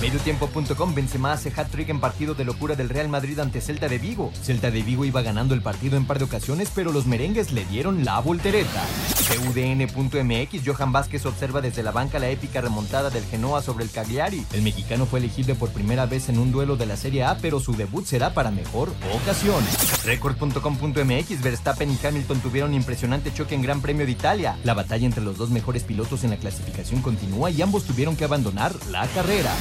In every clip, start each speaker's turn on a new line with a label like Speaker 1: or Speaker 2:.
Speaker 1: Mediotiempo.com Benzema hace hat-trick en partido de locura del Real Madrid ante Celta de Vigo. Celta de Vigo iba ganando el partido en par de ocasiones, pero los merengues le dieron la voltereta. CUDN.mx Johan Vázquez observa desde la banca la épica remontada del Genoa sobre el Cagliari. El mexicano fue elegible por primera vez en un duelo de la Serie A, pero su debut será para mejor ocasión. Record.com.mx Verstappen y Hamilton tuvieron impresionante choque en Gran Premio de Italia. La batalla entre los dos mejores pilotos en la clasificación continúa y ambos tuvieron que abandonar la carrera.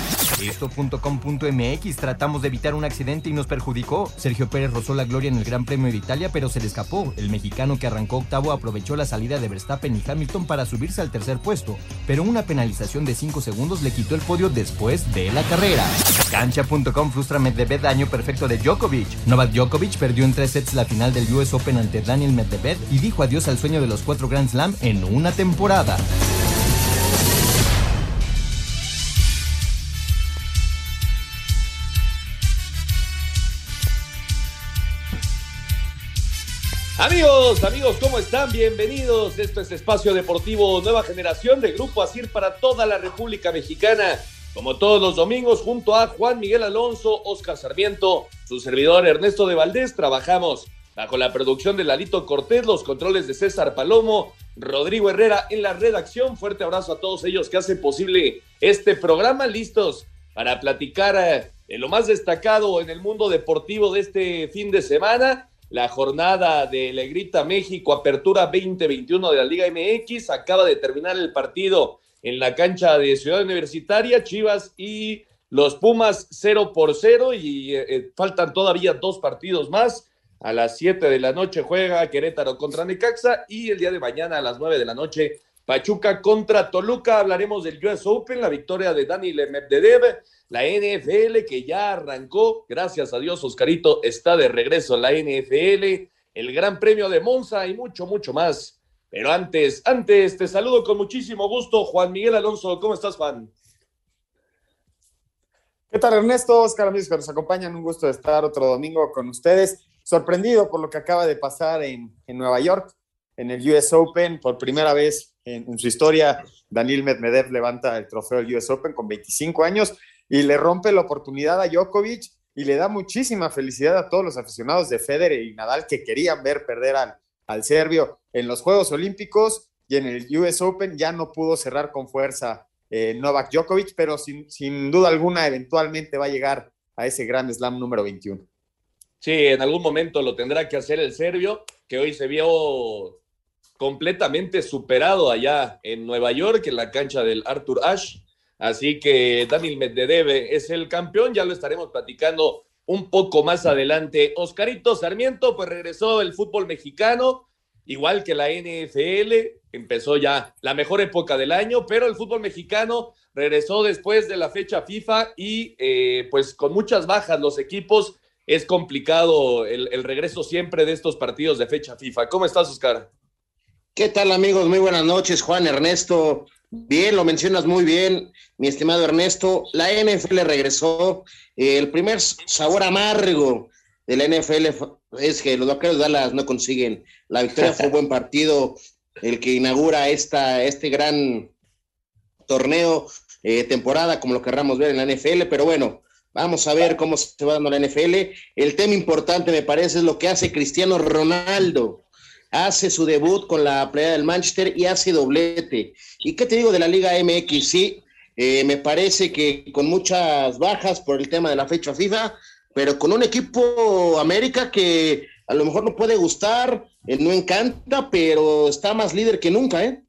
Speaker 1: Esto.com.mx tratamos de evitar un accidente y nos perjudicó. Sergio Pérez rozó la gloria en el Gran Premio de Italia, pero se le escapó. El mexicano que arrancó octavo aprovechó la salida de Verstappen y Hamilton para subirse al tercer puesto, pero una penalización de 5 segundos le quitó el podio después de la carrera. Cancha.com frustra Medvedev daño perfecto de Djokovic. Novak Djokovic perdió en tres sets la final del US Open ante Daniel Medvedev y dijo adiós al sueño de los cuatro Grand Slam en una temporada.
Speaker 2: Amigos, amigos, ¿cómo están? Bienvenidos. Esto es Espacio Deportivo Nueva Generación de Grupo Asir para toda la República Mexicana. Como todos los domingos, junto a Juan Miguel Alonso, Oscar Sarmiento, su servidor Ernesto de Valdés, trabajamos bajo la producción de Lalito Cortés, los controles de César Palomo, Rodrigo Herrera en la redacción. Fuerte abrazo a todos ellos que hacen posible este programa, listos para platicar eh, de lo más destacado en el mundo deportivo de este fin de semana la jornada de Legrita México, apertura 2021 de la Liga MX. Acaba de terminar el partido en la cancha de Ciudad Universitaria, Chivas y los Pumas 0 por 0 y eh, eh, faltan todavía dos partidos más. A las 7 de la noche juega Querétaro contra Necaxa y el día de mañana a las 9 de la noche Pachuca contra Toluca. Hablaremos del US Open, la victoria de Dani Medvedev la NFL que ya arrancó, gracias a Dios, Oscarito está de regreso la NFL, el Gran Premio de Monza y mucho, mucho más. Pero antes, antes, te saludo con muchísimo gusto, Juan Miguel Alonso. ¿Cómo estás, Juan?
Speaker 3: ¿Qué tal, Ernesto? Oscar, amigos que nos acompañan, un gusto estar otro domingo con ustedes. Sorprendido por lo que acaba de pasar en, Nueva York, en el US Open, por primera vez en, en, su historia, Daniel Medvedev levanta el trofeo del US Open con 25 años y le rompe la oportunidad a Djokovic y le da muchísima felicidad a todos los aficionados de Federer y Nadal que querían ver perder al, al serbio en los Juegos Olímpicos y en el US Open ya no pudo cerrar con fuerza eh, Novak Djokovic, pero sin, sin duda alguna eventualmente va a llegar a ese Grand Slam número 21.
Speaker 2: Sí, en algún momento lo tendrá que hacer el serbio, que hoy se vio completamente superado allá en Nueva York, en la cancha del Arthur Ashe. Así que Daniel Medvedev es el campeón, ya lo estaremos platicando un poco más adelante. Oscarito Sarmiento, pues regresó el fútbol mexicano, igual que la NFL, empezó ya la mejor época del año, pero el fútbol mexicano regresó después de la fecha FIFA y eh, pues con muchas bajas los equipos. Es complicado el, el regreso siempre de estos partidos de fecha FIFA. ¿Cómo estás, Oscar?
Speaker 4: ¿Qué tal, amigos? Muy buenas noches, Juan Ernesto. Bien, lo mencionas muy bien, mi estimado Ernesto. La NFL regresó. el primer sabor amargo de la NFL es que los vaqueros de Dallas no consiguen la victoria. Fue un buen partido el que inaugura esta, este gran torneo, eh, temporada, como lo querramos ver en la NFL. Pero bueno, vamos a ver cómo se va dando la NFL. El tema importante, me parece, es lo que hace Cristiano Ronaldo hace su debut con la playa del Manchester y hace doblete. ¿Y qué te digo de la Liga MX? Sí, eh, me parece que con muchas bajas por el tema de la fecha FIFA, pero con un equipo América que a lo mejor no puede gustar, eh, no encanta, pero está más líder que nunca, ¿eh?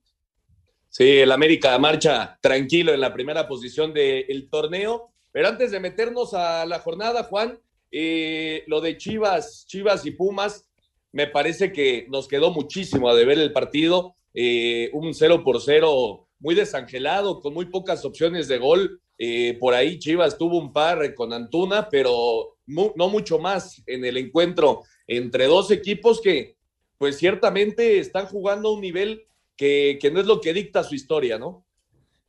Speaker 2: Sí, el América marcha tranquilo en la primera posición del torneo. Pero antes de meternos a la jornada, Juan, eh, lo de Chivas, Chivas y Pumas, me parece que nos quedó muchísimo a deber el partido. Eh, un 0 por 0 muy desangelado, con muy pocas opciones de gol. Eh, por ahí Chivas tuvo un par con Antuna, pero no mucho más en el encuentro entre dos equipos que, pues ciertamente están jugando a un nivel que, que no es lo que dicta su historia, ¿no?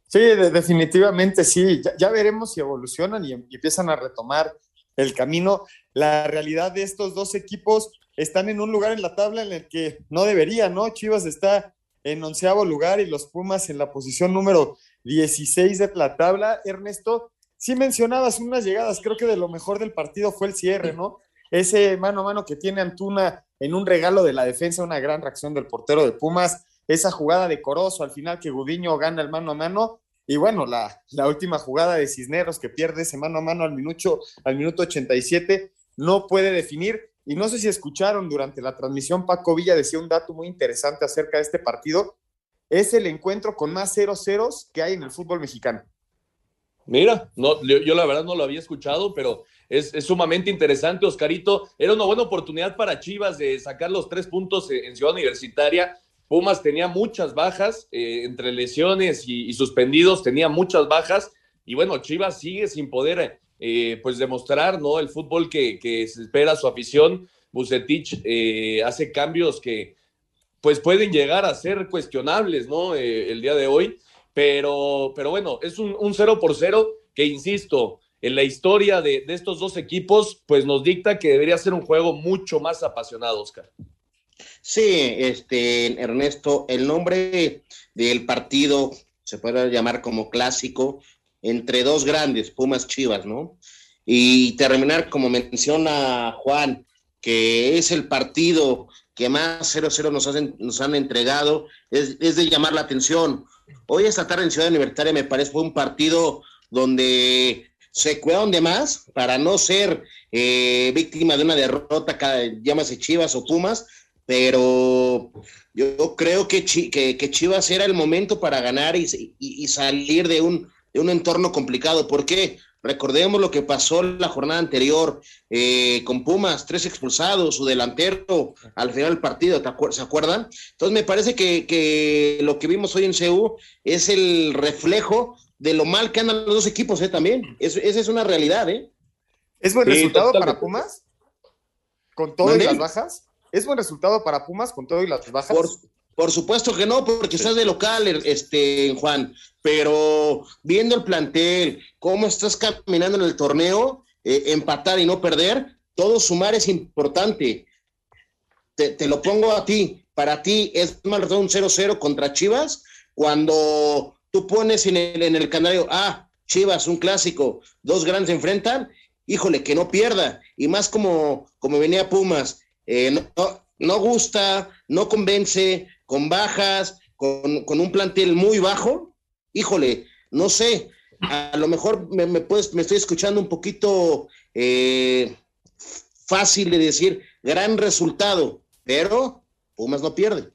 Speaker 3: Sí, definitivamente sí. Ya, veremos si evolucionan y, empiezan a retomar el camino. La realidad de estos dos equipos están en un lugar en la tabla en el que no debería, ¿no? Chivas está en onceavo lugar y los Pumas en la posición número 16 de la tabla. Ernesto, sí mencionabas unas llegadas, creo que de lo mejor del partido fue el cierre, ¿no? Ese mano a mano que tiene Antuna en un regalo de la defensa, una gran reacción del portero de Pumas, esa jugada de Corozo al final que Gudiño gana el mano a mano, y bueno, la, la, última jugada de Cisneros que pierde ese mano a mano al minuto, al minuto 87, no puede definir. Y no sé si escucharon durante la transmisión, Paco Villa decía un dato muy interesante acerca de este partido. Es el encuentro con más 0 ceros que hay en el fútbol mexicano.
Speaker 2: Mira, no, yo, la verdad no lo había escuchado, pero es, sumamente interesante, Oscarito. Era una buena oportunidad para Chivas de sacar los tres puntos en Ciudad Universitaria. Pumas tenía muchas bajas, eh, entre lesiones y, suspendidos, tenía muchas bajas. Y bueno, Chivas sigue sin poder eh, pues demostrar ¿no? el fútbol que, que se espera su afición. Bucetich eh, hace cambios que pues pueden llegar a ser cuestionables ¿no? el día de hoy. Pero, pero bueno, es un, un 0 por 0 que, insisto, en la historia de, de, estos dos equipos, pues nos dicta que debería ser un juego mucho más apasionado, Oscar.
Speaker 4: Sí, este, Ernesto, el nombre del partido se puede llamar como clásico entre dos grandes, Pumas Chivas, ¿no? Y terminar, como menciona Juan, que es el partido que más 0-0 nos, nos han entregado, es, es de llamar la atención. Hoy esta tarde en Ciudad Universitaria me parece fue un partido donde se cuidaron de más para no ser eh, víctima de una derrota, llámase Chivas o Pumas, pero yo creo que, que, Chivas era el momento para ganar y, salir de un, de un, entorno complicado. ¿Por qué? Recordemos lo que pasó la jornada anterior eh, con Pumas, tres expulsados, su delantero al final del partido, ¿se acuerdan? Entonces me parece que, lo que vimos hoy en CEU es el reflejo de lo mal que andan los dos equipos ¿eh? también. esa es una realidad. ¿eh?
Speaker 3: ¿Es buen resultado para Pumas? ¿Con todas las bajas? ¿Es buen resultado para Pumas con todo y las bajas?
Speaker 4: Por, supuesto que no, porque estás de local, este, Juan. Pero viendo el plantel, cómo estás caminando en el torneo, eh, empatar y no perder, todo sumar es importante. Te, lo pongo a ti. Para ti es más un 0-0 contra Chivas cuando tú pones en el, en el canario, ah, Chivas, un clásico, dos grandes se enfrentan, híjole, que no pierda. Y más como, como venía Pumas, eh, no, no, gusta, no convence, con bajas, con, un plantel muy bajo, híjole, no sé, a lo mejor me, estoy escuchando un poquito eh, fácil de decir gran resultado, pero Pumas no pierde.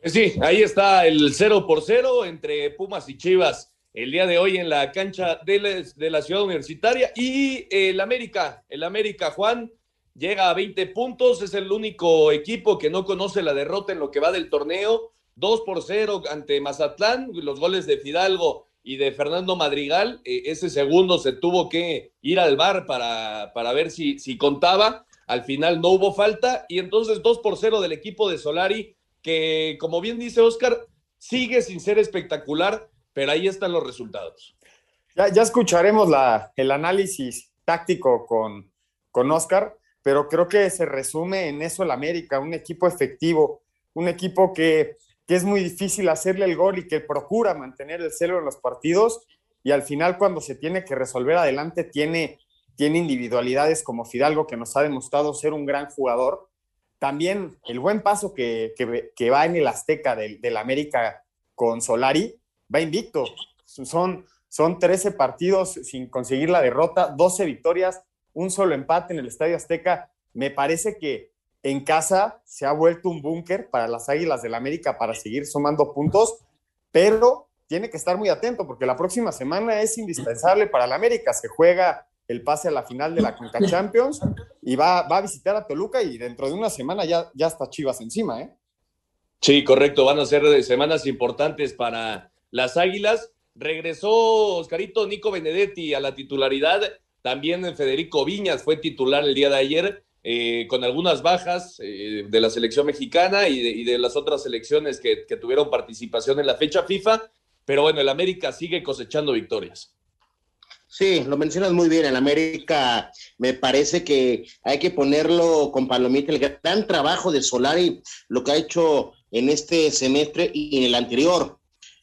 Speaker 2: Pues sí, ahí está el 0 por 0 entre Pumas y Chivas el día de hoy en la cancha de la ciudad universitaria y el América, el América Juan llega a 20 puntos, es el único equipo que no conoce la derrota en lo que va del torneo, 2 por 0 ante Mazatlán, los goles de Fidalgo y de Fernando Madrigal, eh, ese segundo se tuvo que ir al bar para, para ver si, si contaba, al final no hubo falta y entonces 2 por 0 del equipo de Solari, que como bien dice Oscar, sigue sin ser espectacular, pero ahí están los resultados.
Speaker 3: Ya, ya escucharemos la, el análisis táctico con, con Oscar pero creo que se resume en eso el América, un equipo efectivo, un equipo que, es muy difícil hacerle el gol y que procura mantener el celo en los partidos y al final cuando se tiene que resolver adelante tiene, tiene individualidades como Fidalgo que nos ha demostrado ser un gran jugador. También el buen paso que, va en el Azteca del, del, América con Solari, va invicto. Son, son 13 partidos sin conseguir la derrota, 12 victorias, un solo empate en el Estadio Azteca. Me parece que en casa se ha vuelto un búnker para las Águilas del América para seguir sumando puntos, pero tiene que estar muy atento porque la próxima semana es indispensable para el América. Se juega el pase a la final de la Conca Champions y va, va a visitar a Toluca y dentro de una semana ya, ya está Chivas encima, ¿eh?
Speaker 2: Sí, correcto. Van a ser semanas importantes para las Águilas. Regresó Oscarito Nico Benedetti a la titularidad también Federico Viñas fue titular el día de ayer eh, con algunas bajas eh, de la selección mexicana y de, las otras selecciones que, que, tuvieron participación en la fecha FIFA, pero bueno, el América sigue cosechando victorias.
Speaker 4: Sí, lo mencionas muy bien. En América me parece que hay que ponerlo con palomita el gran trabajo de Solari, lo que ha hecho en este semestre y en el anterior,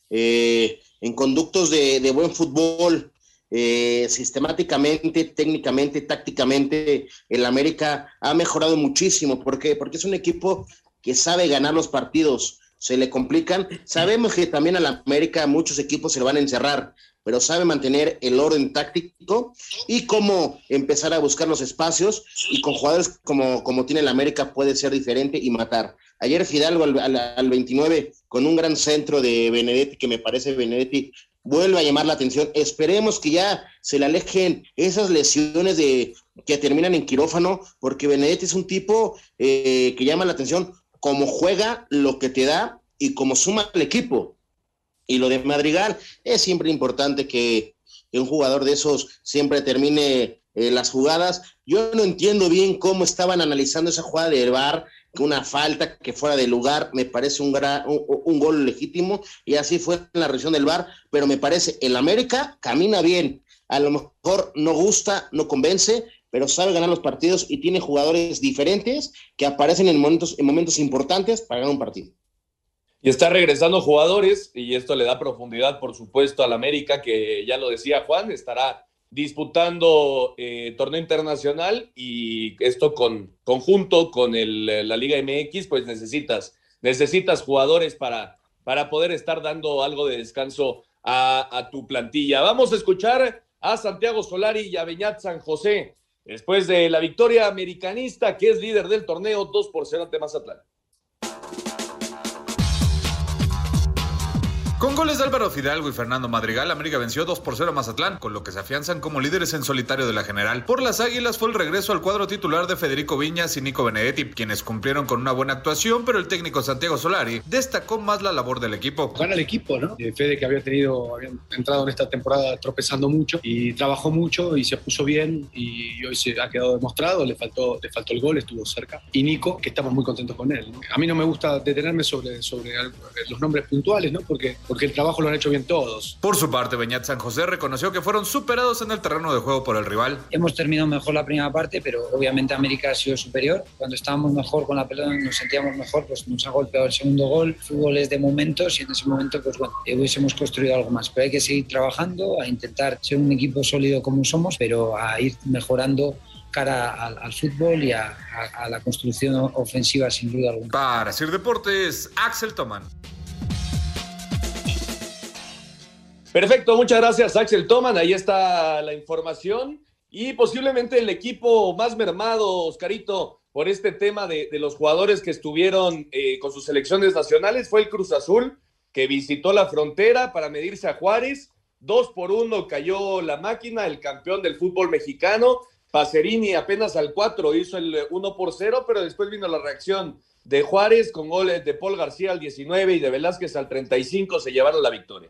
Speaker 4: eh, en conductos de buen fútbol, eh, sistemáticamente, técnicamente, tácticamente, el América ha mejorado muchísimo. ¿Por qué? Porque es un equipo que sabe ganar los partidos. Se le complican. Sabemos que también a la América muchos equipos se lo van a encerrar, pero sabe mantener el orden táctico y cómo empezar a buscar los espacios. Y con jugadores como, como tiene el América puede ser diferente y matar. Ayer Fidalgo al, al 29 con un gran centro de Benedetti, que me parece Benedetti vuelve a llamar la atención. Esperemos que ya se le alejen esas lesiones de que terminan en quirófano, porque Benedetti es un tipo eh, que llama la atención como juega lo que te da y como suma el equipo. Y lo de Madrigal es siempre importante que, un jugador de esos siempre termine eh, las jugadas. Yo no entiendo bien cómo estaban analizando esa jugada de bar una falta que fuera de lugar, me parece un, un, gol legítimo y así fue en la revisión del VAR, pero me parece el América camina bien, a lo mejor no gusta, no convence, pero sabe ganar los partidos y tiene jugadores diferentes que aparecen en momentos, en momentos importantes para ganar un partido.
Speaker 2: Y está regresando jugadores y esto le da profundidad, por supuesto, al América, que ya lo decía Juan, estará disputando eh, torneo internacional y esto con conjunto con el, la Liga MX, pues necesitas, necesitas jugadores para, para poder estar dando algo de descanso a, tu plantilla. Vamos a escuchar a Santiago Solari y a Beñat San José después de la victoria americanista que es líder del torneo 2 por 0 ante Mazatlán.
Speaker 5: Con goles de Álvaro Fidalgo y Fernando Madrigal, América venció 2 por 0 a Mazatlán, con lo que se afianzan como líderes en solitario de la general. Por las Águilas fue el regreso al cuadro titular de Federico Viñas y Nico Benedetti, quienes cumplieron con una buena actuación, pero el técnico Santiago Solari destacó más la labor del equipo.
Speaker 6: Gana el equipo, ¿no? Eh, Fede que había tenido, había entrado en esta temporada tropezando mucho y trabajó mucho y se puso bien y hoy se ha quedado demostrado, le faltó, le faltó el gol, estuvo cerca. Y Nico, que estamos muy contentos con él. A mí no me gusta detenerme sobre, sobre los nombres puntuales, ¿no? Porque, porque el trabajo lo han hecho bien todos.
Speaker 5: Por su parte, Beñat San José reconoció que fueron superados en el terreno de juego por el rival.
Speaker 7: Hemos terminado mejor la primera parte, pero obviamente América ha sido superior. Cuando estábamos mejor con la pelota, nos sentíamos mejor, pues nos ha golpeado el segundo gol. Fútbol es de momentos y en ese momento, pues bueno, hubiésemos construido algo más. Pero hay que seguir trabajando, a intentar ser un equipo sólido como somos, pero a ir mejorando cara al, fútbol y a, a, la construcción ofensiva sin duda alguna.
Speaker 5: Para Sir Deportes, Axel Toman.
Speaker 2: Perfecto, muchas gracias Axel Toman, ahí está la información y posiblemente el equipo más mermado, Oscarito, por este tema de, los jugadores que estuvieron eh, con sus selecciones nacionales fue el Cruz Azul, que visitó la frontera para medirse a Juárez. Dos por uno cayó la máquina, el campeón del fútbol mexicano. Pacerini apenas al cuatro hizo el uno por cero, pero después vino la reacción de Juárez con goles de Paul García al 19 y de Velázquez al 35, se llevaron la victoria.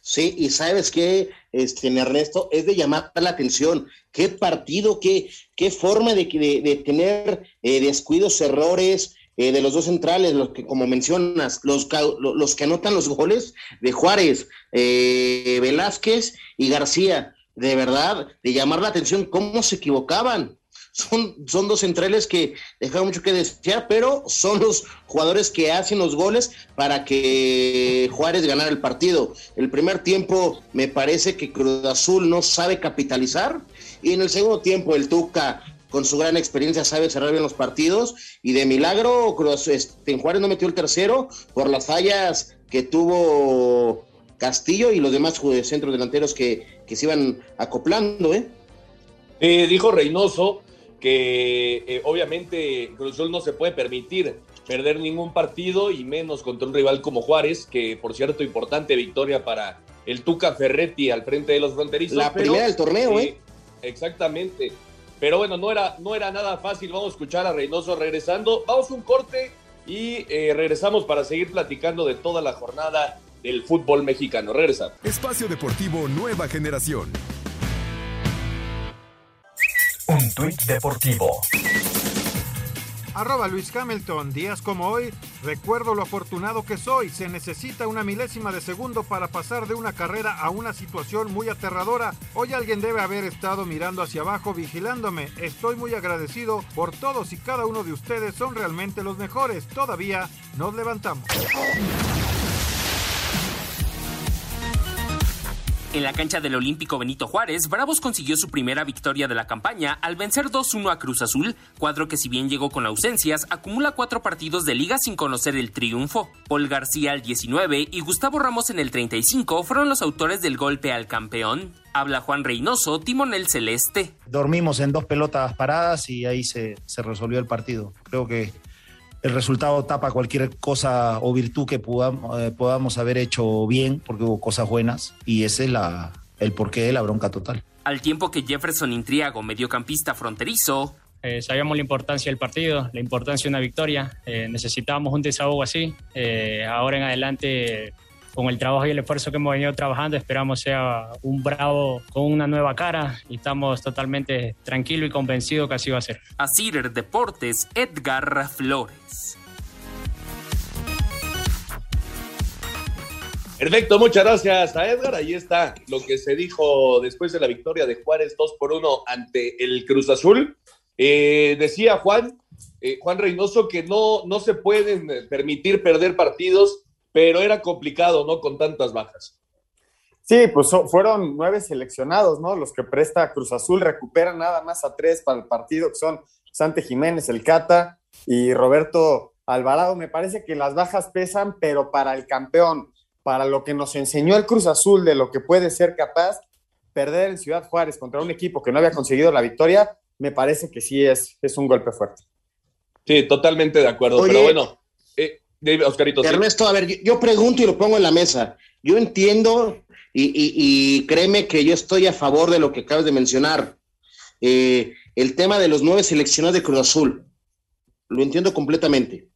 Speaker 4: Sí, y sabes qué, este, Ernesto, es de llamar la atención. Qué partido, qué, qué forma de, de, tener eh, descuidos, errores eh, de los dos centrales, los que, como mencionas, los, los que anotan los goles de Juárez, eh, Velázquez y García. De verdad, de llamar la atención cómo se equivocaban son, dos centrales que dejan mucho que desear, pero son los jugadores que hacen los goles para que Juárez ganara el partido. El primer tiempo me parece que Cruz Azul no sabe capitalizar y en el segundo tiempo el Tuca con su gran experiencia sabe cerrar bien los partidos y de milagro Cruz, este, Juárez no metió el tercero por las fallas que tuvo Castillo y los demás centros delanteros que, que se iban acoplando. ¿eh?
Speaker 2: Eh, dijo Reynoso que eh, obviamente Cruz Azul no se puede permitir perder ningún partido y menos contra un rival como Juárez, que por cierto importante victoria para el Tuca Ferretti al frente de los fronterizos.
Speaker 4: La primera del torneo, ¿eh?
Speaker 2: Exactamente. Pero bueno, no era, no era nada fácil. Vamos a escuchar a Reynoso regresando. Vamos a un corte y eh, regresamos para seguir platicando de toda la jornada del fútbol mexicano. Regresa.
Speaker 8: Espacio Deportivo Nueva Generación.
Speaker 9: Un tuit deportivo Arroba Luis Hamilton, días como hoy, recuerdo lo afortunado que soy. Se necesita una milésima de segundo para pasar de una carrera a una situación muy aterradora. Hoy alguien debe haber estado mirando hacia abajo vigilándome. Estoy muy agradecido por todos y cada uno de ustedes. Son realmente los mejores. Todavía nos levantamos.
Speaker 10: En la cancha del Olímpico Benito Juárez, Bravos consiguió su primera victoria de la campaña al vencer 2-1 a Cruz Azul, cuadro que si bien llegó con ausencias, acumula cuatro partidos de liga sin conocer el triunfo. Paul García al 19 y Gustavo Ramos en el 35 fueron los autores del golpe al campeón. Habla Juan Reynoso, timonel celeste.
Speaker 11: Dormimos en dos pelotas paradas y ahí se, se resolvió el partido. Creo que el resultado tapa cualquier cosa o virtud que podamos, eh, podamos haber hecho bien, porque hubo cosas buenas, y ese es la, el porqué de la bronca total.
Speaker 10: Al tiempo que Jefferson Intriago, mediocampista fronterizo,
Speaker 12: eh, sabíamos la importancia del partido, la importancia de una victoria. Eh, necesitábamos un desahogo así. Eh, ahora en adelante, con el trabajo y el esfuerzo que hemos venido trabajando, esperamos sea un bravo con una nueva cara y estamos totalmente tranquilos y convencidos que así va a ser.
Speaker 10: a Cider Deportes, Edgar Flores.
Speaker 2: Perfecto, muchas gracias a Edgar. Ahí está lo que se dijo después de la victoria de Juárez 2 por 1 ante el Cruz Azul. Eh, decía Juan, eh, Juan Reynoso que no, no se pueden permitir perder partidos, pero era complicado, ¿no? Con tantas bajas.
Speaker 3: Sí, pues so- fueron nueve seleccionados, ¿no? Los que presta Cruz Azul recuperan nada más a tres para el partido, que son Sante Jiménez, el Cata y Roberto Alvarado. Me parece que las bajas pesan, pero para el campeón, para lo que nos enseñó el Cruz Azul de lo que puede ser capaz, perder en Ciudad Juárez contra un equipo que no había conseguido la victoria, me parece que sí es, es un golpe fuerte.
Speaker 2: Sí, totalmente de acuerdo.
Speaker 4: Oye.
Speaker 2: pero bueno, David, Oscarito, sí.
Speaker 4: Ernesto, a ver, yo, pregunto y lo pongo en la mesa. Yo entiendo y, y- créeme que yo estoy a favor de lo que acabas de mencionar. Eh, el tema de los nueve seleccionados de Cruz Azul. Lo entiendo completamente.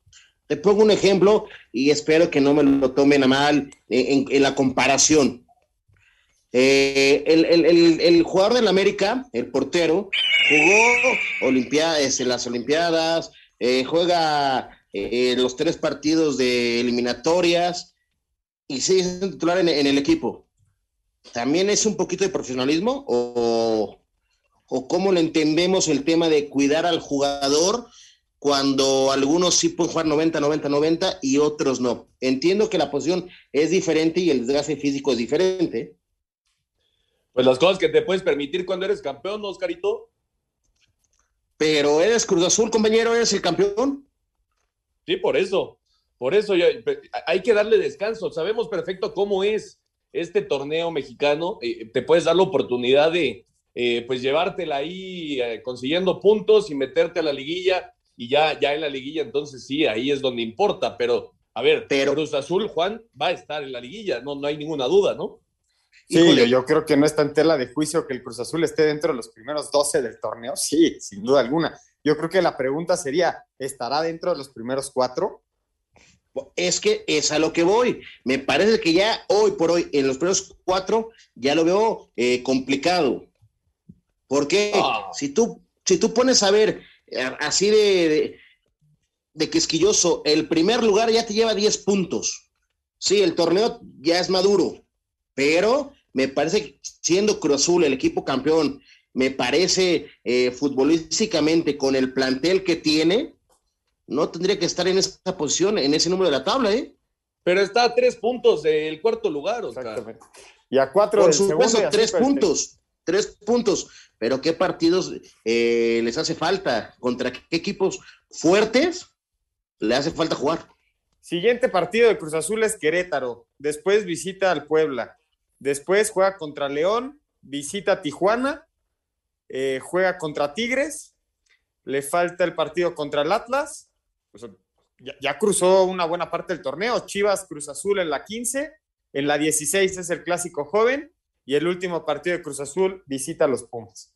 Speaker 4: Te pongo un ejemplo y espero que no me lo tomen a mal en la comparación. Eh, el, el- el- el jugador del América, el portero, jugó Olimpiadas, en las Olimpiadas, eh, juega eh, los tres partidos de eliminatorias y sigue siendo titular en, en el equipo. ¿También es un poquito de profesionalismo o, o cómo lo entendemos el tema de cuidar al jugador cuando algunos sí pueden jugar 90, 90, 90 y otros no? Entiendo que la posición es diferente y el desgaste físico es diferente.
Speaker 2: Pues las cosas que te puedes permitir cuando eres campeón, ¿no, Oscarito?
Speaker 4: Pero eres Cruz Azul, compañero, eres el campeón.
Speaker 2: Sí, por eso. Por eso ya- hay que darle descanso. Sabemos perfecto cómo es este torneo mexicano. Eh, te puedes dar la oportunidad de eh, pues llevártela ahí eh, consiguiendo puntos y meterte a la liguilla. Y ya, ya en la liguilla, entonces sí, ahí es donde importa. Pero, a ver, Cruz Azul, Juan, va a estar en la liguilla. No, no hay ninguna duda, ¿no?
Speaker 3: Sí,
Speaker 2: Híjole.
Speaker 3: yo, yo creo que no está en tela de juicio que el Cruz Azul esté dentro de los primeros 12 del torneo. Sí, sin duda alguna. Yo creo que la pregunta sería, ¿estará dentro de los primeros cuatro?
Speaker 4: Es que es a lo que voy. Me parece que ya hoy por hoy, en los primeros cuatro, ya lo veo eh, complicado. Porque
Speaker 2: Ah.
Speaker 4: si, tú, si tú pones a ver eh, así de, de, de quisquilloso, el primer lugar ya te lleva 10 puntos. Sí, el torneo ya es maduro, pero me parece que siendo Cruz Azul el equipo campeón, me parece eh, futbolísticamente con el plantel que tiene, no tendría que estar en esa posición, en ese número de la tabla, ¿eh?
Speaker 2: Pero está a tres puntos del cuarto lugar, Oscar.
Speaker 3: Y a cuatro
Speaker 4: Por
Speaker 3: del segundo
Speaker 4: supuesto, tres
Speaker 3: pues,
Speaker 4: puntos, tres puntos. Pero ¿qué partidos eh, les hace falta? ¿Contra qué equipos fuertes le hace falta jugar?
Speaker 3: Siguiente partido de Cruz Azul es Querétaro. Después visita al Puebla. Después juega contra León, visita a Tijuana, eh, juega contra Tigres. Le falta el partido contra el Atlas. Pues, ya, ya cruzó una buena parte del torneo. Chivas Cruz Azul en la 15. En la 16 es el clásico joven. Y el último partido de Cruz Azul visita a los Pumas.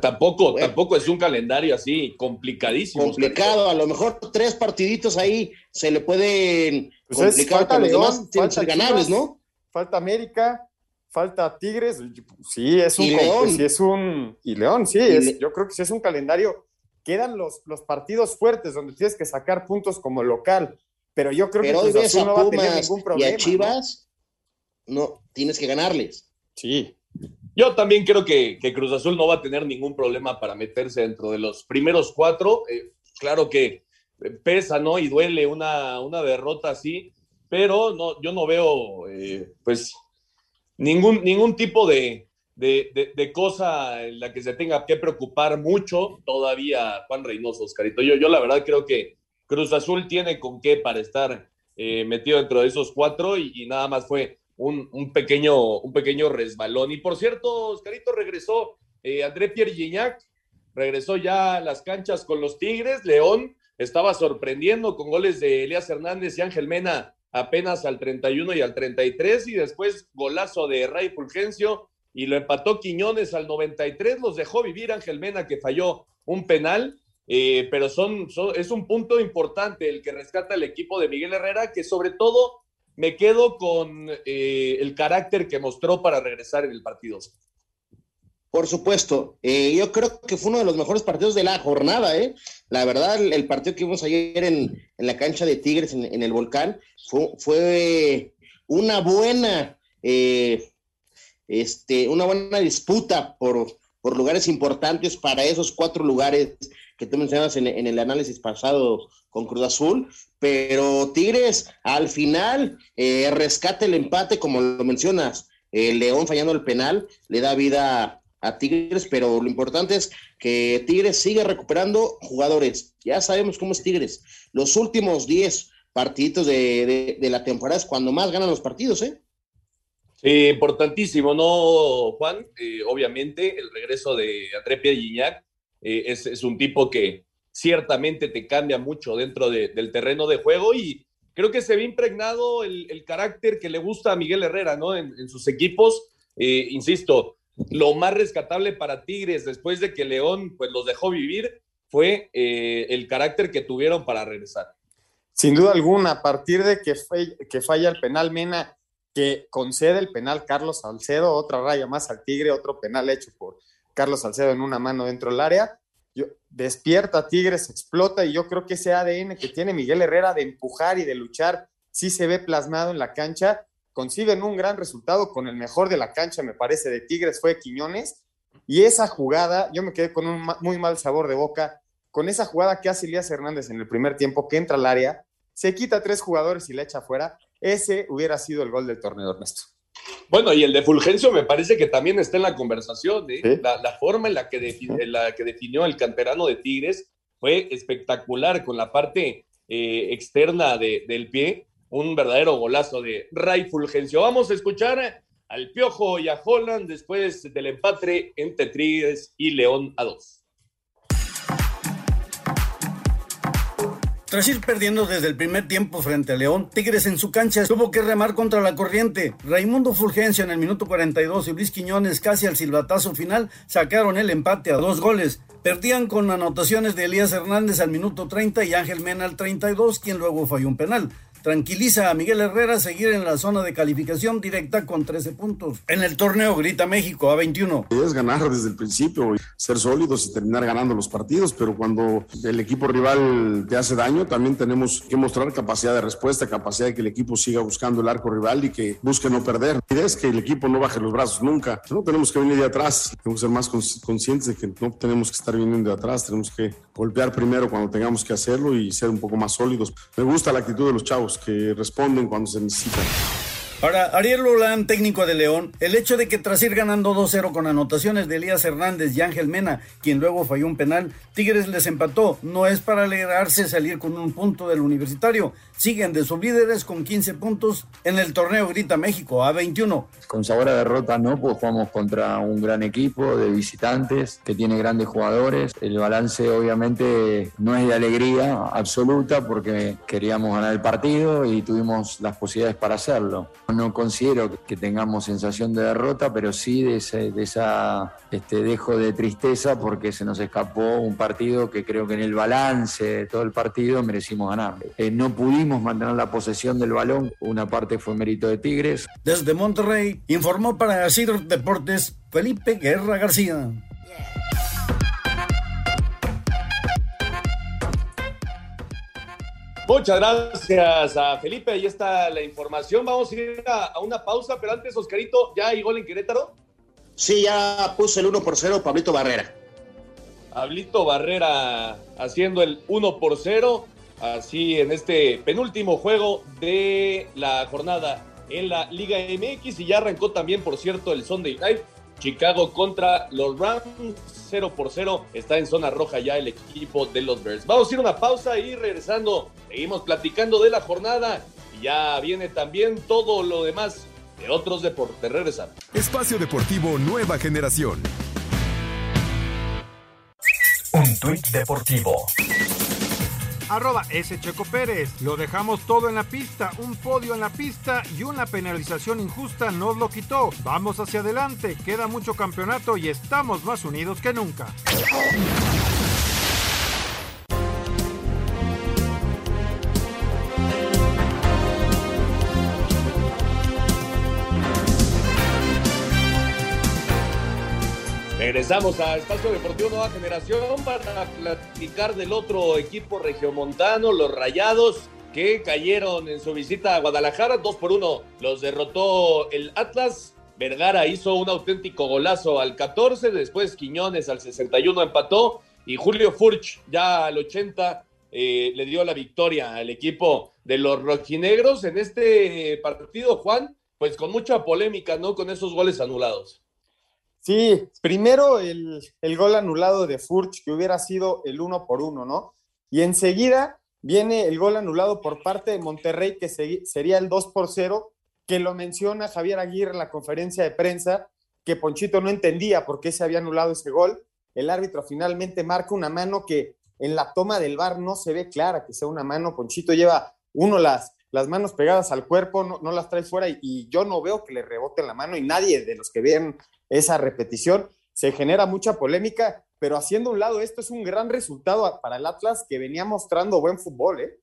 Speaker 2: Tampoco, tampoco es un calendario así complicadísimo.
Speaker 4: Complicado, a lo mejor tres partiditos ahí se le pueden
Speaker 3: Pues es-
Speaker 4: complicar,
Speaker 3: falta
Speaker 4: pero los
Speaker 3: León, falta
Speaker 4: ganables,
Speaker 3: Chivas,
Speaker 4: ¿no?
Speaker 3: Falta América, falta Tigres. Sí, es un.
Speaker 4: Y León.
Speaker 3: sí es un y León, sí,
Speaker 4: Y
Speaker 3: es-
Speaker 4: Le-
Speaker 3: yo creo que sí es un calendario quedan los, los partidos fuertes donde tienes que sacar puntos como local. Pero yo creo
Speaker 4: Pero
Speaker 3: que Cruz Azul no va a tener ningún
Speaker 4: y
Speaker 3: problema.
Speaker 4: a Chivas, no, tienes que ganarles.
Speaker 3: Sí.
Speaker 2: Yo también creo que, que Cruz Azul no va a tener ningún problema para meterse dentro de los primeros cuatro. Eh, claro que pesa, ¿no? Y duele una, una derrota así, pero no, yo no veo, eh, pues, ningún, ningún tipo de, de, de, cosa en la que se tenga que preocupar mucho todavía Juan Reynoso, Oscarito. Yo, yo la verdad creo que Cruz Azul tiene con qué para estar eh, metido dentro de esos cuatro y, y nada más fue un, un, pequeño, un pequeño resbalón. Y por cierto, Oscarito regresó, eh, André Pierre Gignac regresó ya a las canchas con los Tigres, León estaba sorprendiendo con goles de Elías Hernández y Ángel Mena apenas al 31 y al 33 y después golazo de Ray Fulgencio y lo empató Quiñones al 93, los dejó vivir Ángel Mena que falló un penal, eh, pero son, es un punto importante el que rescata el equipo de Miguel Herrera, que sobre todo me quedo con eh, el carácter que mostró para regresar en el partido.
Speaker 4: Por supuesto, eh, yo creo que fue uno de los mejores partidos de la jornada, ¿eh? La verdad, el, partido que vimos ayer en, la cancha de Tigres, en, el Volcán, fue, fue una buena, eh, este, una buena disputa por, por lugares importantes para esos cuatro lugares que tú mencionabas en, el análisis pasado con Cruz Azul, pero Tigres al final eh, rescata el empate, como lo mencionas, el León fallando el penal, le da vida a Tigres, pero lo importante es que Tigres sigue recuperando jugadores. Ya sabemos cómo es Tigres. Los últimos 10 partiditos de, de, de, la temporada es cuando más ganan los partidos, ¿eh?
Speaker 2: Sí, importantísimo, ¿no, Juan? Eh, obviamente, el regreso de André Pierre Gignac eh, es, es, un tipo que ciertamente te cambia mucho dentro de, del terreno de juego y creo que se ve impregnado el, carácter que le gusta a Miguel Herrera, ¿no? En, en sus equipos, eh, insisto, lo más rescatable para Tigres después de que León pues los dejó vivir fue eh, el carácter que tuvieron para regresar.
Speaker 3: Sin duda alguna, a partir de que, falla el penal Mena, que concede el penal Carlos Salcedo, otra raya más al Tigre, otro penal hecho por Carlos Salcedo en una mano dentro del área, yo, despierta Tigres, explota y yo creo que ese ADN que tiene Miguel Herrera de empujar y de luchar sí se ve plasmado en la cancha consiguen un gran resultado con el mejor de la cancha, me parece, de Tigres fue Quiñones. Y esa jugada, yo me quedé con un muy mal sabor de boca, con esa jugada que hace Elías Hernández en el primer tiempo, que entra al área, se quita tres jugadores y le echa afuera. Ese hubiera sido el gol del torneo, Ernesto.
Speaker 2: Bueno, y el de Fulgencio me parece que también está en la conversación. ¿eh? ¿Sí? La, la, forma en la, que definió, en la que definió el canterano de Tigres fue espectacular con la parte eh, externa de, del pie un verdadero golazo de Ray Fulgencio. Vamos a escuchar al Piojo y a Holland después del empate entre Tigres y León a dos.
Speaker 13: Tras ir perdiendo desde el primer tiempo frente a León, Tigres en su cancha tuvo que remar contra la corriente. Raimundo Fulgencio en el minuto 42 y Luis Quiñones casi al silbatazo final sacaron el empate a dos goles. Perdían con anotaciones de Elías Hernández al minuto 30 y Ángel Mena al 32, quien luego falló un penal tranquiliza a Miguel Herrera seguir en la zona de calificación directa con 13 puntos. En el torneo grita México a 21.
Speaker 14: Es ganar desde el principio, ser sólidos y terminar ganando los partidos, pero cuando el equipo rival te hace daño, también tenemos que mostrar capacidad de respuesta, capacidad de que el equipo siga buscando el arco rival y que busque no perder. La idea es que el equipo no baje los brazos nunca. No tenemos que venir de atrás, tenemos que ser más conscientes de que no tenemos que estar viniendo de atrás, tenemos que golpear primero cuando tengamos que hacerlo y ser un poco más sólidos. Me gusta la actitud de los chavos que responden cuando se necesitan.
Speaker 13: Para Ariel Lolán, técnico de León, el hecho de que tras ir ganando 2-0 con anotaciones de Elías Hernández y Ángel Mena, quien luego falló un penal, Tigres les empató. No es para alegrarse salir con un punto del universitario. Siguen de sus líderes con 15 puntos en el torneo Grita México a 21.
Speaker 15: Con sabor a derrota no, pues jugamos contra un gran equipo de visitantes que tiene grandes jugadores. El balance obviamente no es de alegría absoluta porque queríamos ganar el partido y tuvimos las posibilidades para hacerlo no considero que tengamos sensación de derrota, pero sí de, ese, de esa este, dejo de tristeza porque se nos escapó un partido que creo que en el balance de todo el partido merecimos ganar. Eh, no pudimos mantener la posesión del balón, una parte fue mérito de Tigres.
Speaker 13: Desde Monterrey informó para CIR Deportes Felipe Guerra García.
Speaker 2: Muchas gracias a Felipe, ahí está la información. Vamos a ir a, una pausa, pero antes, Oscarito, ¿ya hay gol en Querétaro?
Speaker 4: Sí, ya puso el 1 por 0 Pablito Barrera.
Speaker 2: Pablito Barrera haciendo el 1 por 0 así en este penúltimo juego de la jornada en la Liga MX y ya arrancó también, por cierto, el Sunday Night. Chicago contra los Rams, 0 por 0. Está en zona roja ya el equipo de los Bears. Vamos a ir a una pausa y regresando, seguimos platicando de la jornada. Y ya viene también todo lo demás de otros deportes. Regresamos.
Speaker 8: Espacio Deportivo Nueva Generación.
Speaker 1: Un tuit deportivo
Speaker 9: arroba. Checo Pérez. Lo dejamos todo en la pista, un podio en la pista y una penalización injusta nos lo quitó. Vamos hacia adelante, queda mucho campeonato y estamos más unidos que nunca.
Speaker 2: Regresamos a Espacio Deportivo Nueva Generación para platicar del otro equipo regiomontano, los Rayados, que cayeron en su visita a Guadalajara. Dos por uno los derrotó el Atlas. Vergara hizo un auténtico golazo al 14, después Quiñones al 61 empató y Julio Furch ya al 80 eh, le dio la victoria al equipo de los rojinegros en este partido, Juan, pues con mucha polémica, ¿no? Con esos goles anulados.
Speaker 3: Sí, primero el, gol anulado de Furch, que hubiera sido el uno por uno, ¿no? Y enseguida viene el gol anulado por parte de Monterrey, que sería el 2 por 0, que lo menciona Javier Aguirre en la conferencia de prensa, que Ponchito no entendía por qué se había anulado ese gol. El árbitro finalmente marca una mano que en la toma del bar no se ve clara que sea una mano. Ponchito lleva uno las, las manos pegadas al cuerpo, no, las trae fuera y, y, yo no veo que le rebote la mano y nadie de los que ven esa repetición. Se genera mucha polémica, pero haciendo un lado esto es un gran resultado para el Atlas que venía mostrando buen fútbol, ¿eh?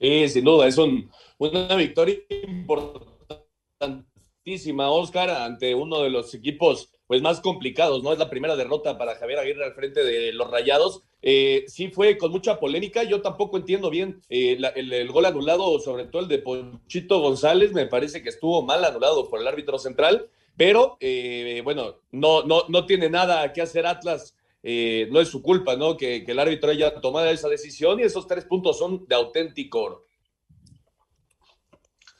Speaker 2: Sí, sin duda, es una victoria importantísima, Oscar, ante uno de los equipos pues más complicados, ¿no? Es la primera derrota para Javier Aguirre al frente de los Rayados. Eh, sí fue con mucha polémica, yo tampoco entiendo bien eh, el, el, gol anulado, sobre todo el de Ponchito González, me parece que estuvo mal anulado por el árbitro central, pero eh, bueno, no, no, no tiene nada que hacer Atlas. Eh, no es su culpa, ¿no? Que, el árbitro haya tomado esa decisión y esos tres puntos son de auténtico oro.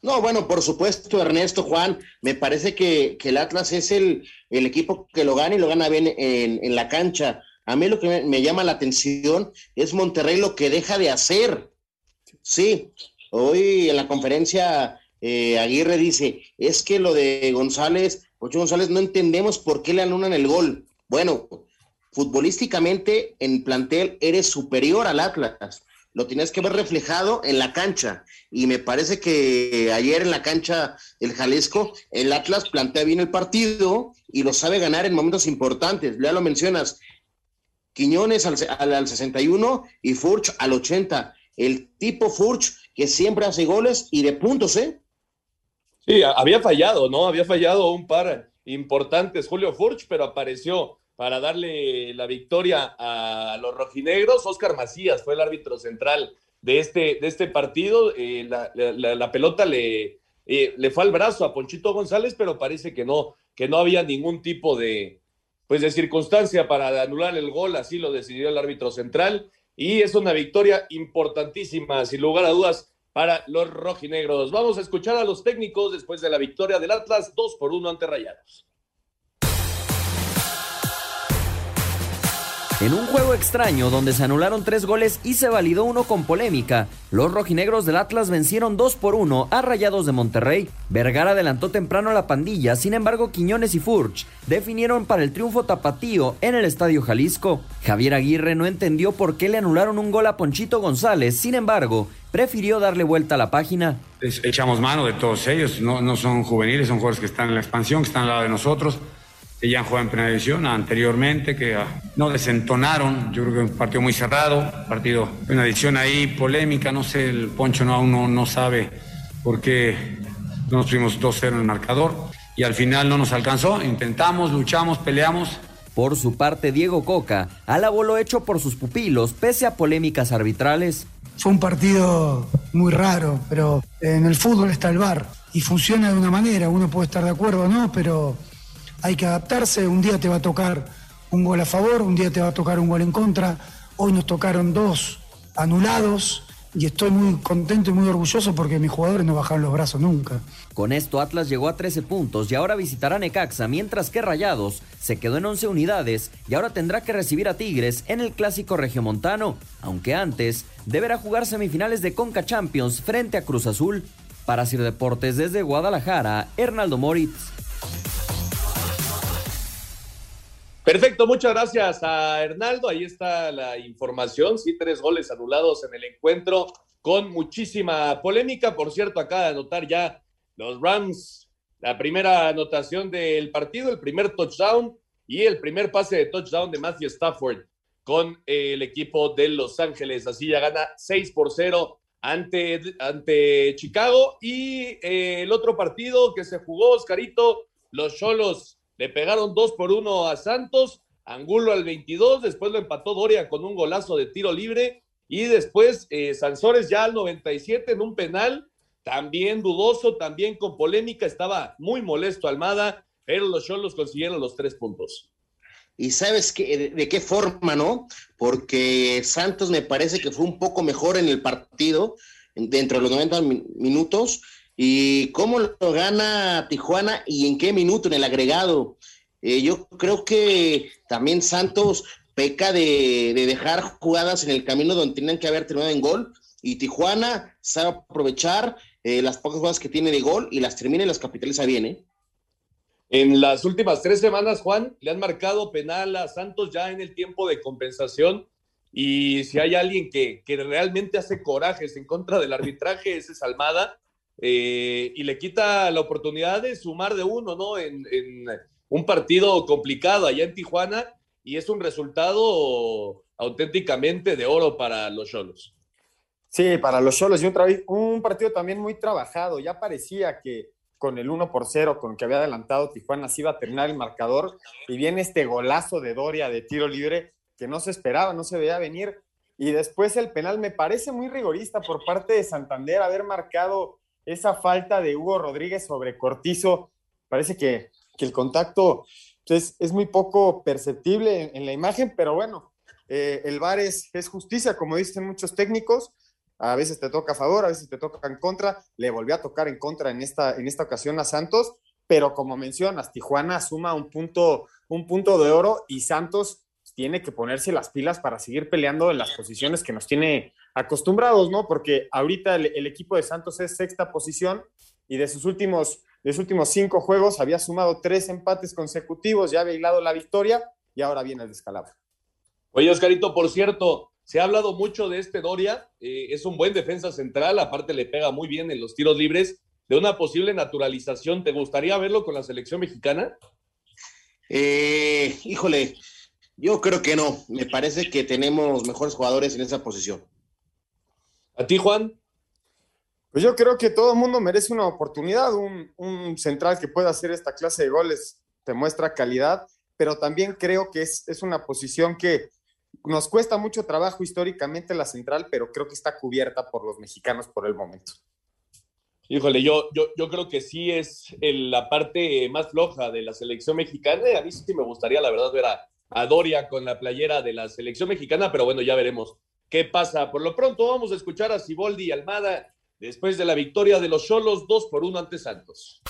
Speaker 4: No, bueno, por supuesto, Ernesto, Juan, me parece que, el Atlas es el, el, equipo que lo gana y lo gana bien en, la cancha. A mí lo que me, llama la atención es Monterrey lo que deja de hacer. Sí, hoy en la conferencia eh, Aguirre dice, es que lo de González Ocho González, no entendemos por qué le anulan el gol. Bueno, futbolísticamente en plantel eres superior al Atlas. Lo tienes que ver reflejado en la cancha. Y me parece que ayer en la cancha del Jalisco, el Atlas plantea bien el partido y lo sabe ganar en momentos importantes. Ya lo mencionas. Quiñones al, al, al 61 y Furch al 80. El tipo Furch que siempre hace goles y de puntos, ¿eh?
Speaker 2: Sí, había fallado, ¿no? Había fallado un par importantes Julio Furch, pero apareció para darle la victoria a los rojinegros. Oscar Macías fue el árbitro central de este, de este partido. Eh, la, pelota le, eh, le fue al brazo a Ponchito González, pero parece que no, que no había ningún tipo de, pues de circunstancia para anular el gol, así lo decidió el árbitro central. Y es una victoria importantísima, sin lugar a dudas, para los rojinegros. Vamos a escuchar a los técnicos después de la victoria del Atlas 2 por 1 ante Rayados.
Speaker 16: En un juego extraño donde se anularon tres goles y se validó uno con polémica, los rojinegros del Atlas vencieron 2 por 1 a Rayados de Monterrey. Vergara adelantó temprano a la pandilla, sin embargo Quiñones y Furch definieron para el triunfo tapatío en el Estadio Jalisco. Javier Aguirre no entendió por qué le anularon un gol a Ponchito González, sin embargo, prefirió darle vuelta a la página.
Speaker 17: Echamos mano de todos ellos, no, no son juveniles, son jugadores que están en la expansión, que están al lado de nosotros que ya han jugado en primera división anteriormente, que ah, no desentonaron. Yo creo que un partido muy cerrado, partido, una edición ahí polémica, no sé, el Poncho no, aún no, no sabe por qué no nos fuimos 2-0 en el marcador y al final no nos alcanzó. Intentamos, luchamos, peleamos.
Speaker 16: Por su parte, Diego Coca alabó lo hecho por sus pupilos pese a polémicas arbitrales.
Speaker 18: fue un partido muy raro, pero en el fútbol está el bar y funciona de una manera, uno puede estar de acuerdo o no, pero hay que adaptarse, un día te va a tocar un gol a favor, un día te va a tocar un gol en contra, hoy nos tocaron dos anulados y estoy muy contento y muy orgulloso porque mis jugadores no bajaron los brazos nunca.
Speaker 16: Con esto Atlas llegó a 13 puntos y ahora visitará Necaxa, mientras que Rayados se quedó en 11 unidades y ahora tendrá que recibir a Tigres en el clásico regiomontano, aunque antes deberá jugar semifinales de Conca Champions frente a Cruz Azul. Para Sir Deportes desde Guadalajara, Hernaldo Moritz.
Speaker 2: Perfecto, muchas gracias a Hernaldo. Ahí está la información. Sí, tres goles anulados en el encuentro con muchísima polémica. Por cierto, acaba de anotar ya los Rams la primera anotación del partido, el primer touchdown y el primer pase de touchdown de Matthew Stafford con el equipo de Los Ángeles. Así ya gana 6 por 0 ante, ante Chicago. Y eh, el otro partido que se jugó, Oscarito, los Cholos le pegaron dos por uno a Santos, Angulo al 22, después lo empató Doria con un golazo de tiro libre y después eh, Sansores ya al 97 en un penal, también dudoso, también con polémica, estaba muy molesto Almada, pero los Cholos consiguieron los tres puntos.
Speaker 4: Y sabes qué, de qué forma, ¿no? Porque Santos me parece que fue un poco mejor en el partido, dentro de los 90 minutos, ¿Y cómo lo gana Tijuana y en qué minuto en el agregado? Eh, yo creo que también Santos peca de, dejar jugadas en el camino donde tenían que haber terminado en gol y Tijuana sabe aprovechar eh, las pocas jugadas que tiene de gol y las termina y las capitaliza bien. ¿eh?
Speaker 2: En las últimas tres semanas, Juan, le han marcado penal a Santos ya en el tiempo de compensación y si hay alguien que, que realmente hace corajes en contra del arbitraje, ese es Almada eh, y le quita la oportunidad de sumar de uno, ¿no? En, un partido complicado allá en Tijuana y es un resultado auténticamente de oro para los Cholos.
Speaker 3: Sí, para los Cholos y un, un partido también muy trabajado. Ya parecía que con el 1 por 0 con que había adelantado Tijuana se iba a terminar el marcador y viene este golazo de Doria de tiro libre que no se esperaba, no se veía venir. Y después el penal me parece muy rigorista por parte de Santander haber marcado esa falta de Hugo Rodríguez sobre Cortizo, parece que, el contacto pues, es, muy poco perceptible en, la imagen, pero bueno, eh, el VAR es, justicia, como dicen muchos técnicos, a veces te toca a favor, a veces te toca en contra, le volvió a tocar en contra en esta, en esta ocasión a Santos, pero como mencionas, Tijuana suma un punto, un punto de oro y Santos tiene que ponerse las pilas para seguir peleando en las posiciones que nos tiene acostumbrados, ¿no? Porque ahorita el, equipo de Santos es sexta posición y de sus últimos, de sus últimos cinco juegos había sumado tres empates consecutivos, ya había hilado la victoria y ahora viene el descalabro.
Speaker 2: Oye, Oscarito, por cierto, se ha hablado mucho de este Doria, eh, es un buen defensa central, aparte le pega muy bien en los tiros libres, de una posible naturalización. ¿Te gustaría verlo con la selección mexicana?
Speaker 4: Eh, híjole, yo creo que no. Me parece que tenemos mejores jugadores en esa posición.
Speaker 2: ¿A ti, Juan?
Speaker 3: Pues yo creo que todo el mundo merece una oportunidad. Un, central que pueda hacer esta clase de goles te muestra calidad, pero también creo que es, es una posición que nos cuesta mucho trabajo históricamente la central, pero creo que está cubierta por los mexicanos por el momento.
Speaker 2: Híjole, yo, yo, yo creo que sí es la parte más floja de la selección mexicana. A mí sí me gustaría, la verdad, ver a, a Doria con la playera de la selección mexicana, pero bueno, ya veremos qué pasa. Por lo pronto vamos a escuchar a Siboldi y Almada después de la victoria de los Cholos 2 por 1 ante Santos.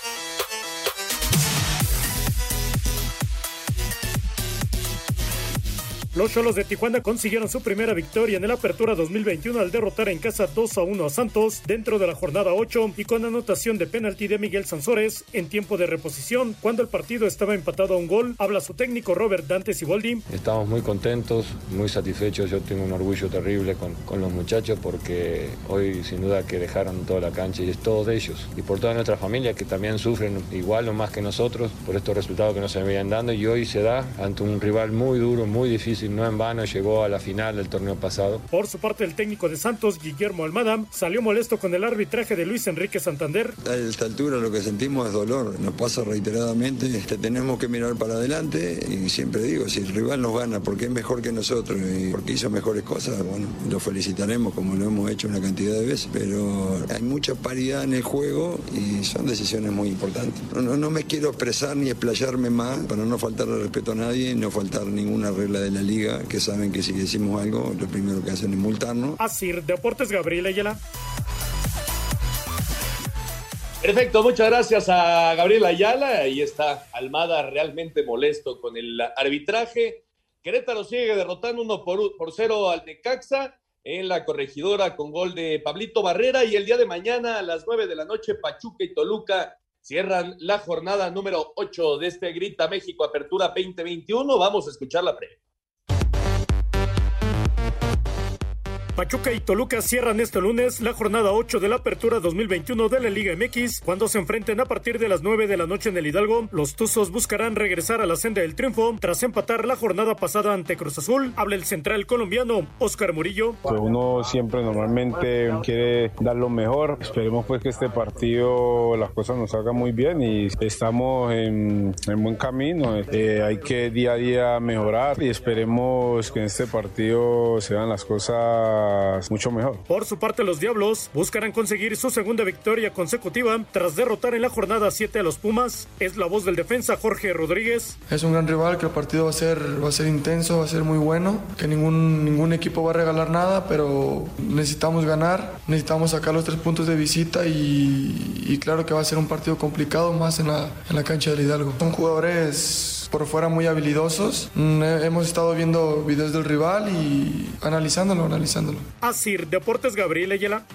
Speaker 19: Los Cholos de Tijuana consiguieron su primera victoria en el Apertura 2021 al derrotar en casa 2 a 1 a Santos dentro de la jornada 8 y con anotación de penalti de Miguel Sansores en tiempo de reposición cuando el partido estaba empatado a un gol. Habla su técnico Robert Dante Siboldi.
Speaker 20: Estamos muy contentos, muy satisfechos. Yo tengo un orgullo terrible con, con los muchachos porque hoy sin duda que dejaron toda la cancha y es todos ellos y por toda nuestra familia que también sufren igual o más que nosotros por estos resultados que nos venían dando y hoy se da ante un rival muy duro, muy difícil no en vano llegó a la final del torneo pasado.
Speaker 19: Por su parte, el técnico de Santos, Guillermo Almada, salió molesto con el arbitraje de Luis Enrique Santander.
Speaker 21: A esta altura lo que sentimos es dolor, nos pasa reiteradamente, este, tenemos que mirar para adelante y siempre digo, si el rival nos gana porque es mejor que nosotros y porque hizo mejores cosas, bueno, lo felicitaremos como lo hemos hecho una cantidad de veces, pero hay mucha paridad en el juego y son decisiones muy importantes. No, no, me quiero expresar ni explayarme más para no faltarle respeto a nadie y no faltar ninguna regla de la liga, que saben que si decimos algo, lo primero que hacen es multarnos.
Speaker 19: Así, Deportes Gabriel Ayala.
Speaker 2: Perfecto, muchas gracias a Gabriel Ayala. Ahí está Almada realmente molesto con el arbitraje. Querétaro sigue derrotando uno por, por cero al Necaxa en la corregidora con gol de Pablito Barrera y el día de mañana a las nueve de la noche Pachuca y Toluca cierran la jornada número 8 de este Grita México Apertura 2021. Vamos a escuchar la previa.
Speaker 19: Pachuca y Toluca cierran este lunes la jornada 8 de la apertura 2021 de la Liga MX cuando se enfrenten a partir de las 9 de la noche en el Hidalgo. Los Tuzos buscarán regresar a la senda del triunfo tras empatar la jornada pasada ante Cruz Azul. Habla el central colombiano Oscar Murillo.
Speaker 22: Pues uno siempre normalmente quiere dar lo mejor. Esperemos pues que este partido las cosas nos salgan muy bien y estamos en, en buen camino. Eh, hay que día a día mejorar y esperemos que en este partido se dan las cosas mucho mejor.
Speaker 19: Por su parte, los Diablos buscarán conseguir su segunda victoria consecutiva tras derrotar en la jornada 7 a los Pumas. Es la voz del defensa Jorge Rodríguez.
Speaker 23: Es un gran rival, que el partido va a ser, va a ser intenso, va a ser muy bueno, que ningún, ningún equipo va a regalar nada, pero necesitamos ganar, necesitamos sacar los tres puntos de visita y, y claro que va a ser un partido complicado más en la, en la cancha del Hidalgo. Son jugadores por fuera muy habilidosos. Mm, hemos estado viendo videos del rival y analizándolo, analizándolo.
Speaker 19: Así, Deportes Gabriel Ayala.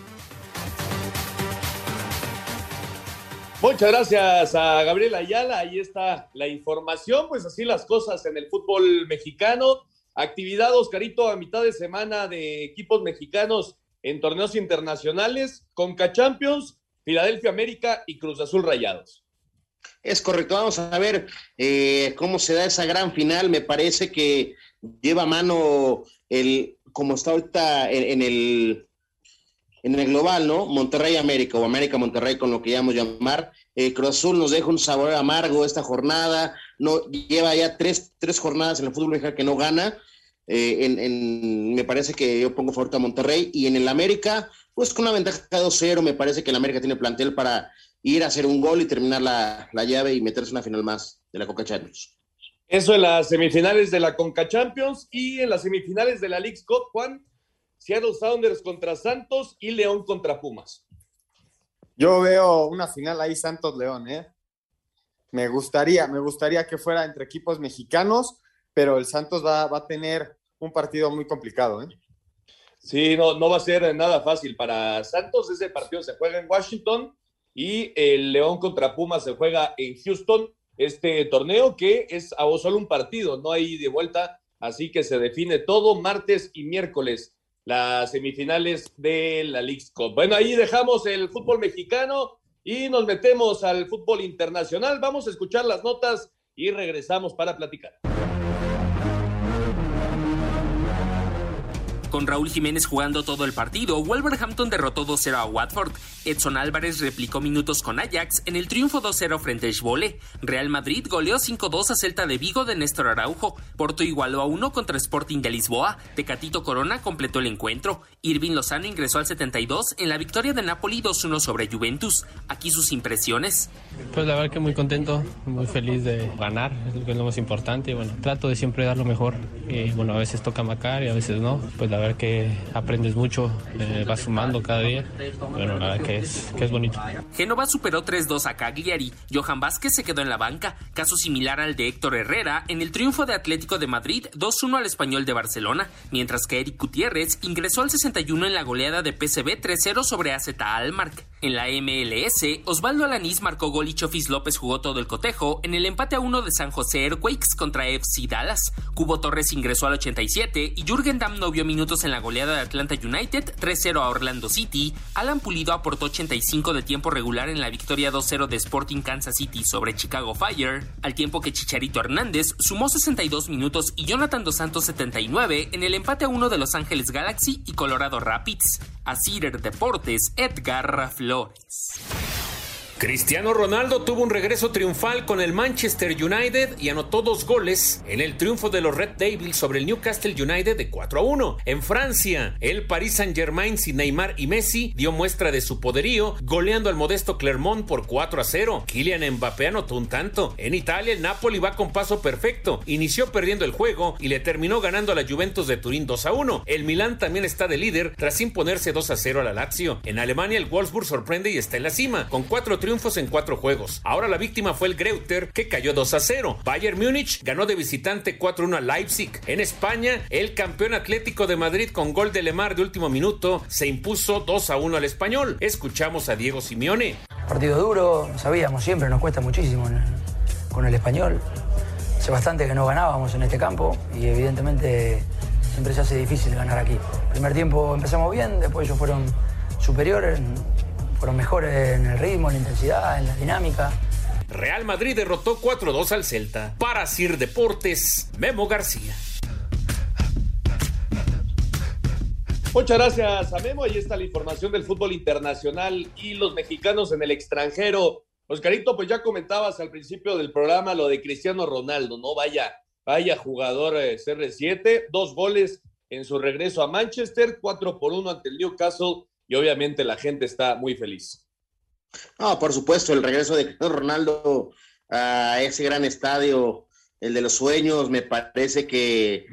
Speaker 2: Muchas gracias a Gabriel Ayala. Ahí está la información. Pues así las cosas en el fútbol mexicano. Actividad, Oscarito, a mitad de semana de equipos mexicanos en torneos internacionales. Conca Champions, Filadelfia América y Cruz Azul Rayados.
Speaker 4: Es correcto, vamos a ver eh, cómo se da esa gran final. Me parece que lleva mano el, como está ahorita en, el en el global, ¿no? Monterrey América o América Monterrey, con lo que llamamos llamar. Eh, Cruz Azul nos deja un sabor amargo esta jornada. No lleva ya tres, tres jornadas en el fútbol mexicano que no gana. Eh, me parece que yo pongo fuerte a Monterrey y en el América, pues con una ventaja de 2-0, me parece que el América tiene plantel para ir a hacer un gol y terminar la, llave y meterse una final más de la Coca Champions.
Speaker 2: Eso en las semifinales de la Conca Champions y en las semifinales de la League Cup, Juan, Seattle Sounders contra Santos y León contra Pumas.
Speaker 3: Yo veo una final ahí Santos-León, ¿eh? Me gustaría, me gustaría que fuera entre equipos mexicanos, pero el Santos va, va a tener un partido muy complicado, ¿eh?
Speaker 2: Sí, no, no va a ser nada fácil para Santos. Ese partido se juega en Washington y el León contra Pumas se juega en Houston. Este torneo que es a solo un partido, no hay de vuelta, así que se define todo martes y miércoles las semifinales de la League Cup. Bueno, ahí dejamos el fútbol mexicano y nos metemos al fútbol internacional. Vamos a escuchar las notas y regresamos para platicar.
Speaker 10: Con Raúl Jiménez jugando todo el partido, Wolverhampton derrotó 2-0 a Watford. Edson Álvarez replicó minutos con Ajax en el triunfo 2-0 frente a Schwole. Real Madrid goleó 5-2 a Celta de Vigo de Néstor Araujo. Porto igualó a 1 contra Sporting de Lisboa. Tecatito Corona completó el encuentro. Irving Lozano ingresó al 72 en la victoria de Napoli 2-1 sobre Juventus. Aquí sus impresiones.
Speaker 24: Pues la verdad que muy contento, muy feliz de ganar, es lo más importante. Bueno, trato de siempre dar lo mejor. Y bueno, a veces toca macar y a veces no. Pues la ver que aprendes mucho, eh, vas sumando cada día. Bueno, nada, que es, que es bonito.
Speaker 10: Génova superó 3-2 a Cagliari. Johan Vázquez se quedó en la banca, caso similar al de Héctor Herrera en el triunfo de Atlético de Madrid 2-1 al español de Barcelona, mientras que Eric Gutiérrez ingresó al 61 en la goleada de PSV 3-0 sobre AZ Almark. En la MLS, Osvaldo Alanís marcó gol y Chofis López jugó todo el cotejo en el empate a 1 de San José Airquakes contra FC Dallas. Cubo Torres ingresó al 87 y Jürgen Damm no vio minutos en la goleada de Atlanta United 3-0 a Orlando City, Alan Pulido aportó 85 de tiempo regular en la victoria 2-0 de Sporting Kansas City sobre Chicago Fire, al tiempo que Chicharito Hernández sumó 62 minutos y Jonathan Dos Santos 79 en el empate a uno de Los Ángeles Galaxy y Colorado Rapids. A Cider Deportes, Edgar Flores.
Speaker 25: Cristiano Ronaldo tuvo un regreso triunfal con el Manchester United y anotó dos goles en el triunfo de los Red Devils sobre el Newcastle United de 4 a 1. En Francia, el Paris Saint-Germain sin Neymar y Messi dio muestra de su poderío, goleando al modesto Clermont por 4 a 0. Kylian Mbappé anotó un tanto. En Italia, el Napoli va con paso perfecto. Inició perdiendo el juego y le terminó ganando a la Juventus de Turín 2 a 1. El Milán también está de líder tras imponerse 2 a 0 a la Lazio. En Alemania, el Wolfsburg sorprende y está en la cima, con cuatro triunfos en cuatro juegos. Ahora la víctima fue el Greuter, que cayó 2 a 0. Bayern Múnich ganó de visitante 4-1 a Leipzig. En España, el campeón atlético de Madrid con gol de Lemar de último minuto se impuso 2 a 1 al español. Escuchamos a Diego Simeone.
Speaker 26: Partido duro, sabíamos siempre, nos cuesta muchísimo con el español. Hace bastante que no ganábamos en este campo y evidentemente siempre se hace difícil ganar aquí. Primer tiempo empezamos bien, después ellos fueron superiores, fueron mejores en el ritmo, en la intensidad, en la dinámica.
Speaker 25: Real Madrid derrotó 4-2 al Celta. Para Sir Deportes, Memo García.
Speaker 2: Muchas gracias a Memo. Ahí está la información del fútbol internacional y los mexicanos en el extranjero. Oscarito, pues ya comentabas al principio del programa lo de Cristiano Ronaldo, ¿no? Vaya, vaya jugador eh, CR7, dos goles en su regreso a Manchester, 4 por 1 ante el Newcastle obviamente la gente está muy feliz.
Speaker 4: No, por supuesto, el regreso de Cristiano Ronaldo a ese gran estadio, el de los sueños, me parece que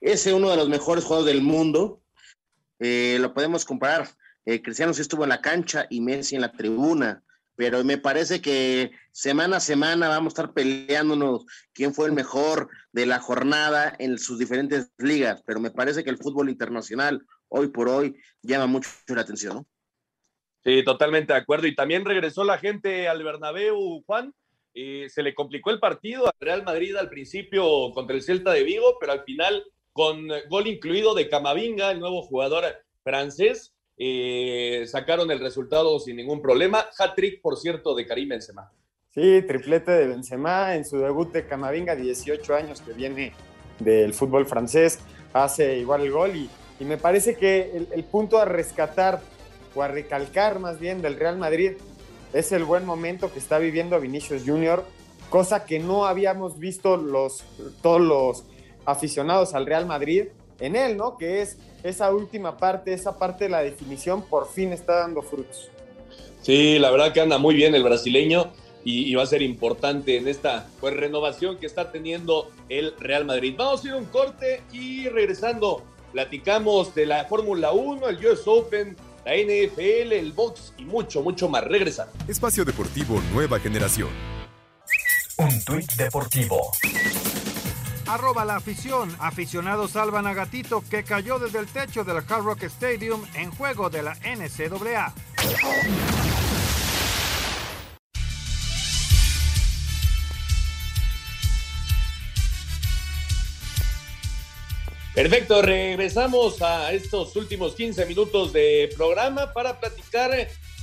Speaker 4: es uno de los mejores juegos del mundo. Eh, lo podemos comparar. Eh, Cristiano sí estuvo en la cancha y Messi en la tribuna, pero me parece que semana a semana vamos a estar peleándonos quién fue el mejor de la jornada en sus diferentes ligas, pero me parece que el fútbol internacional hoy por hoy llama mucho la atención, ¿no?
Speaker 2: Sí, totalmente de acuerdo. Y también regresó la gente al Bernabéu, Juan. se le complicó el partido al Real Madrid al principio contra el Celta de Vigo, pero al final, con gol incluido de Camavinga, el nuevo jugador francés, eh, sacaron el resultado sin ningún problema. Hat-trick, por cierto, de Karim Benzema.
Speaker 3: Sí, triplete de Benzema en su debut de Camavinga, 18 años que viene del fútbol francés, hace igual el gol y y me parece que el, punto a rescatar o a recalcar más bien del Real Madrid es el buen momento que está viviendo Vinicius Junior, cosa que no habíamos visto los, todos los aficionados al Real Madrid en él, ¿no? Que es esa última parte, esa parte de la definición, por fin está dando frutos.
Speaker 2: Sí, la verdad que anda muy bien el brasileño y, va a ser importante en esta pues, renovación que está teniendo el Real Madrid. Vamos a ir a un corte y regresando Platicamos de la Fórmula 1, el US Open, la NFL, el box y mucho, mucho más. Regresa.
Speaker 8: Espacio Deportivo Nueva Generación.
Speaker 27: Un tuit deportivo.
Speaker 9: Arroba la afición. Aficionados salvan a Gatito que cayó desde el techo del Hard Rock Stadium en juego de la NCAA.
Speaker 2: Perfecto, regresamos a estos últimos 15 minutos de programa para platicar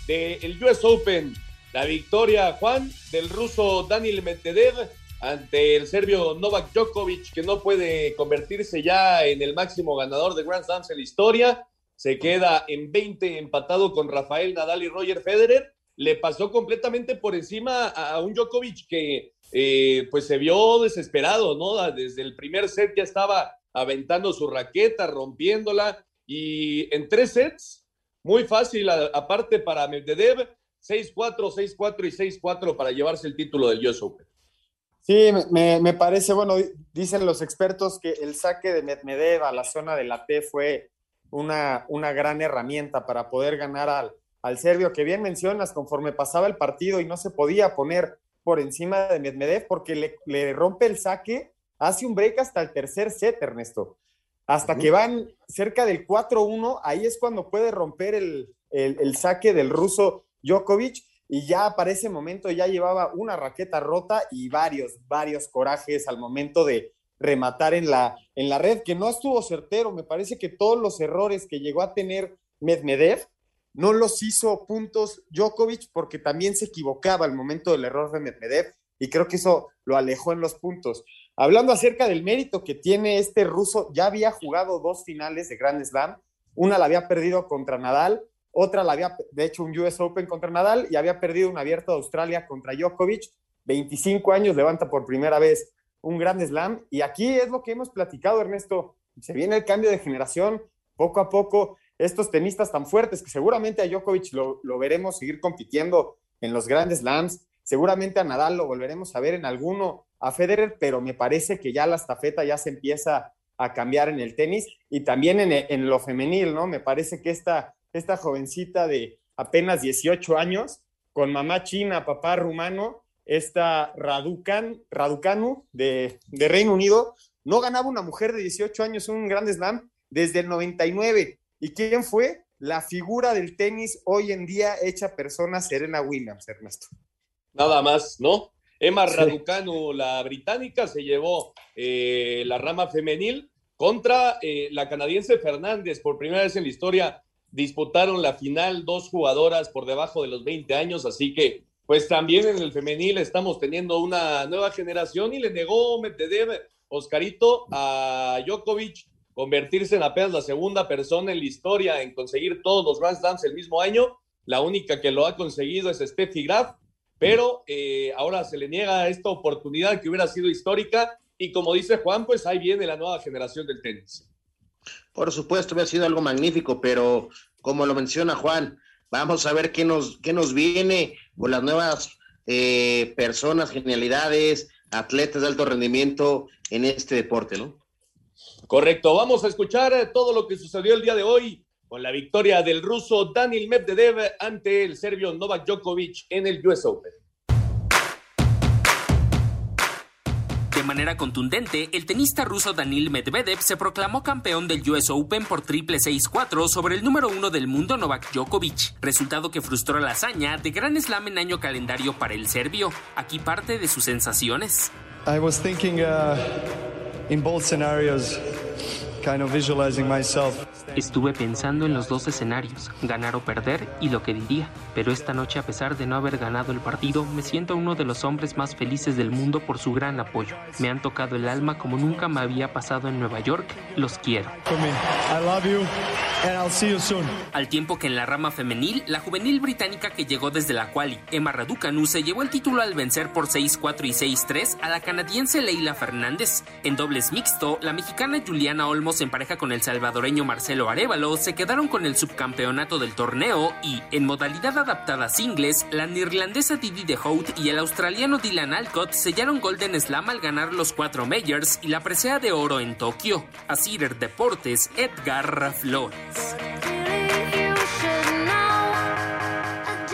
Speaker 2: del US Open. La victoria, Juan, del ruso Daniel Medvedev ante el serbio Novak Djokovic, que no puede convertirse ya en el máximo ganador de Grand Slams en la historia. Se queda en 20 empatado con Rafael Nadal y Roger Federer. Le pasó completamente por encima a un Djokovic que eh, pues se vio desesperado, ¿no? Desde el primer set ya estaba aventando su raqueta, rompiéndola, y en tres sets, muy fácil, aparte para Medvedev, 6-4, 6-4 y 6-4 para llevarse el título del US Open.
Speaker 3: Sí, me, parece, bueno, dicen los expertos que el saque de Medvedev a la zona de la T fue una, una gran herramienta para poder ganar al, al serbio, que bien mencionas, conforme pasaba el partido y no se podía poner por encima de Medvedev porque le, le rompe el saque hace un break hasta el tercer set, Ernesto. Hasta que van cerca del 4-1, ahí es cuando puede romper el, saque del ruso Djokovic y ya para ese momento ya llevaba una raqueta rota y varios, varios corajes al momento de, rematar en la, en la red, que no estuvo certero. Me parece que todos los errores que llegó a tener Medvedev no los hizo puntos Djokovic porque también se equivocaba al momento del error de Medvedev y creo que eso lo alejó en los puntos. Hablando acerca del mérito que tiene este ruso, ya había jugado dos finales de Grand Slam, una la había perdido contra Nadal, otra la había, de hecho, un US Open contra Nadal y había perdido un abierto de Australia contra Djokovic. 25 años levanta por primera vez un Grand Slam y aquí es lo que hemos platicado, Ernesto. Se viene el cambio de generación, poco a poco, estos tenistas tan fuertes que seguramente a Djokovic lo, lo veremos seguir compitiendo en los grandes slams, seguramente a Nadal lo volveremos a ver en alguno, a Federer, pero me parece que ya la estafeta ya se empieza a cambiar en el tenis y también en, en lo femenil, ¿no? Me parece que esta, esta jovencita de apenas 18 años, con mamá china, papá rumano, esta Raducan, Raducanu de, de Reino Unido, no ganaba una mujer de 18 años un Grand Slam desde el 99. ¿Y quién fue? La figura del tenis hoy en día hecha persona Serena Williams, Ernesto.
Speaker 2: Nada más, ¿no? Emma Raducanu, la británica, se llevó eh, la rama femenil contra eh, la canadiense Fernández. Por primera vez en la historia disputaron la final dos jugadoras por debajo de los 20 años, así que pues también en el femenil estamos teniendo una nueva generación y le negó Medvedev, Oscarito, a Djokovic convertirse en apenas la segunda persona en la historia en conseguir todos los Grand Slams el mismo año. La única que lo ha conseguido es Steffi Graf, pero eh, ahora se le niega esta oportunidad que hubiera sido histórica y como dice Juan, pues ahí viene la nueva generación del tenis.
Speaker 4: Por supuesto, hubiera sido algo magnífico, pero como lo menciona Juan, vamos a ver qué nos, qué nos viene con las nuevas eh, personas, genialidades, atletas de alto rendimiento en este deporte, ¿no?
Speaker 2: Correcto, vamos a escuchar eh, todo lo que sucedió el día de hoy con la victoria del ruso Daniel Medvedev ante el serbio Novak Djokovic en el US Open.
Speaker 10: De manera contundente, el tenista ruso Daniil Medvedev se proclamó campeón del US Open por triple 6-4 sobre el número uno del mundo Novak Djokovic, resultado que frustró la hazaña de gran slam en año calendario para el serbio. Aquí parte de sus sensaciones.
Speaker 28: I was thinking uh, in both scenarios, kind of visualizing myself
Speaker 10: Estuve pensando en los dos escenarios, ganar o perder y lo que diría, pero esta noche a pesar de no haber ganado el partido, me siento uno de los hombres más felices del mundo por su gran apoyo. Me han tocado el alma como nunca me había pasado en Nueva York, los quiero. Al tiempo que en la rama femenil, la juvenil británica que llegó desde la quali, Emma Raducanu, se llevó el título al vencer por 6-4 y 6-3 a la canadiense Leila Fernández. En dobles mixto, la mexicana Juliana Olmos en pareja con el salvadoreño Marcelo Arevalo se quedaron con el subcampeonato del torneo y, en modalidad adaptada singles, la neerlandesa Didi de Hout y el australiano Dylan Alcott sellaron Golden Slam al ganar los cuatro majors y la presea de oro en Tokio. A Cider Deportes, Edgar Flores.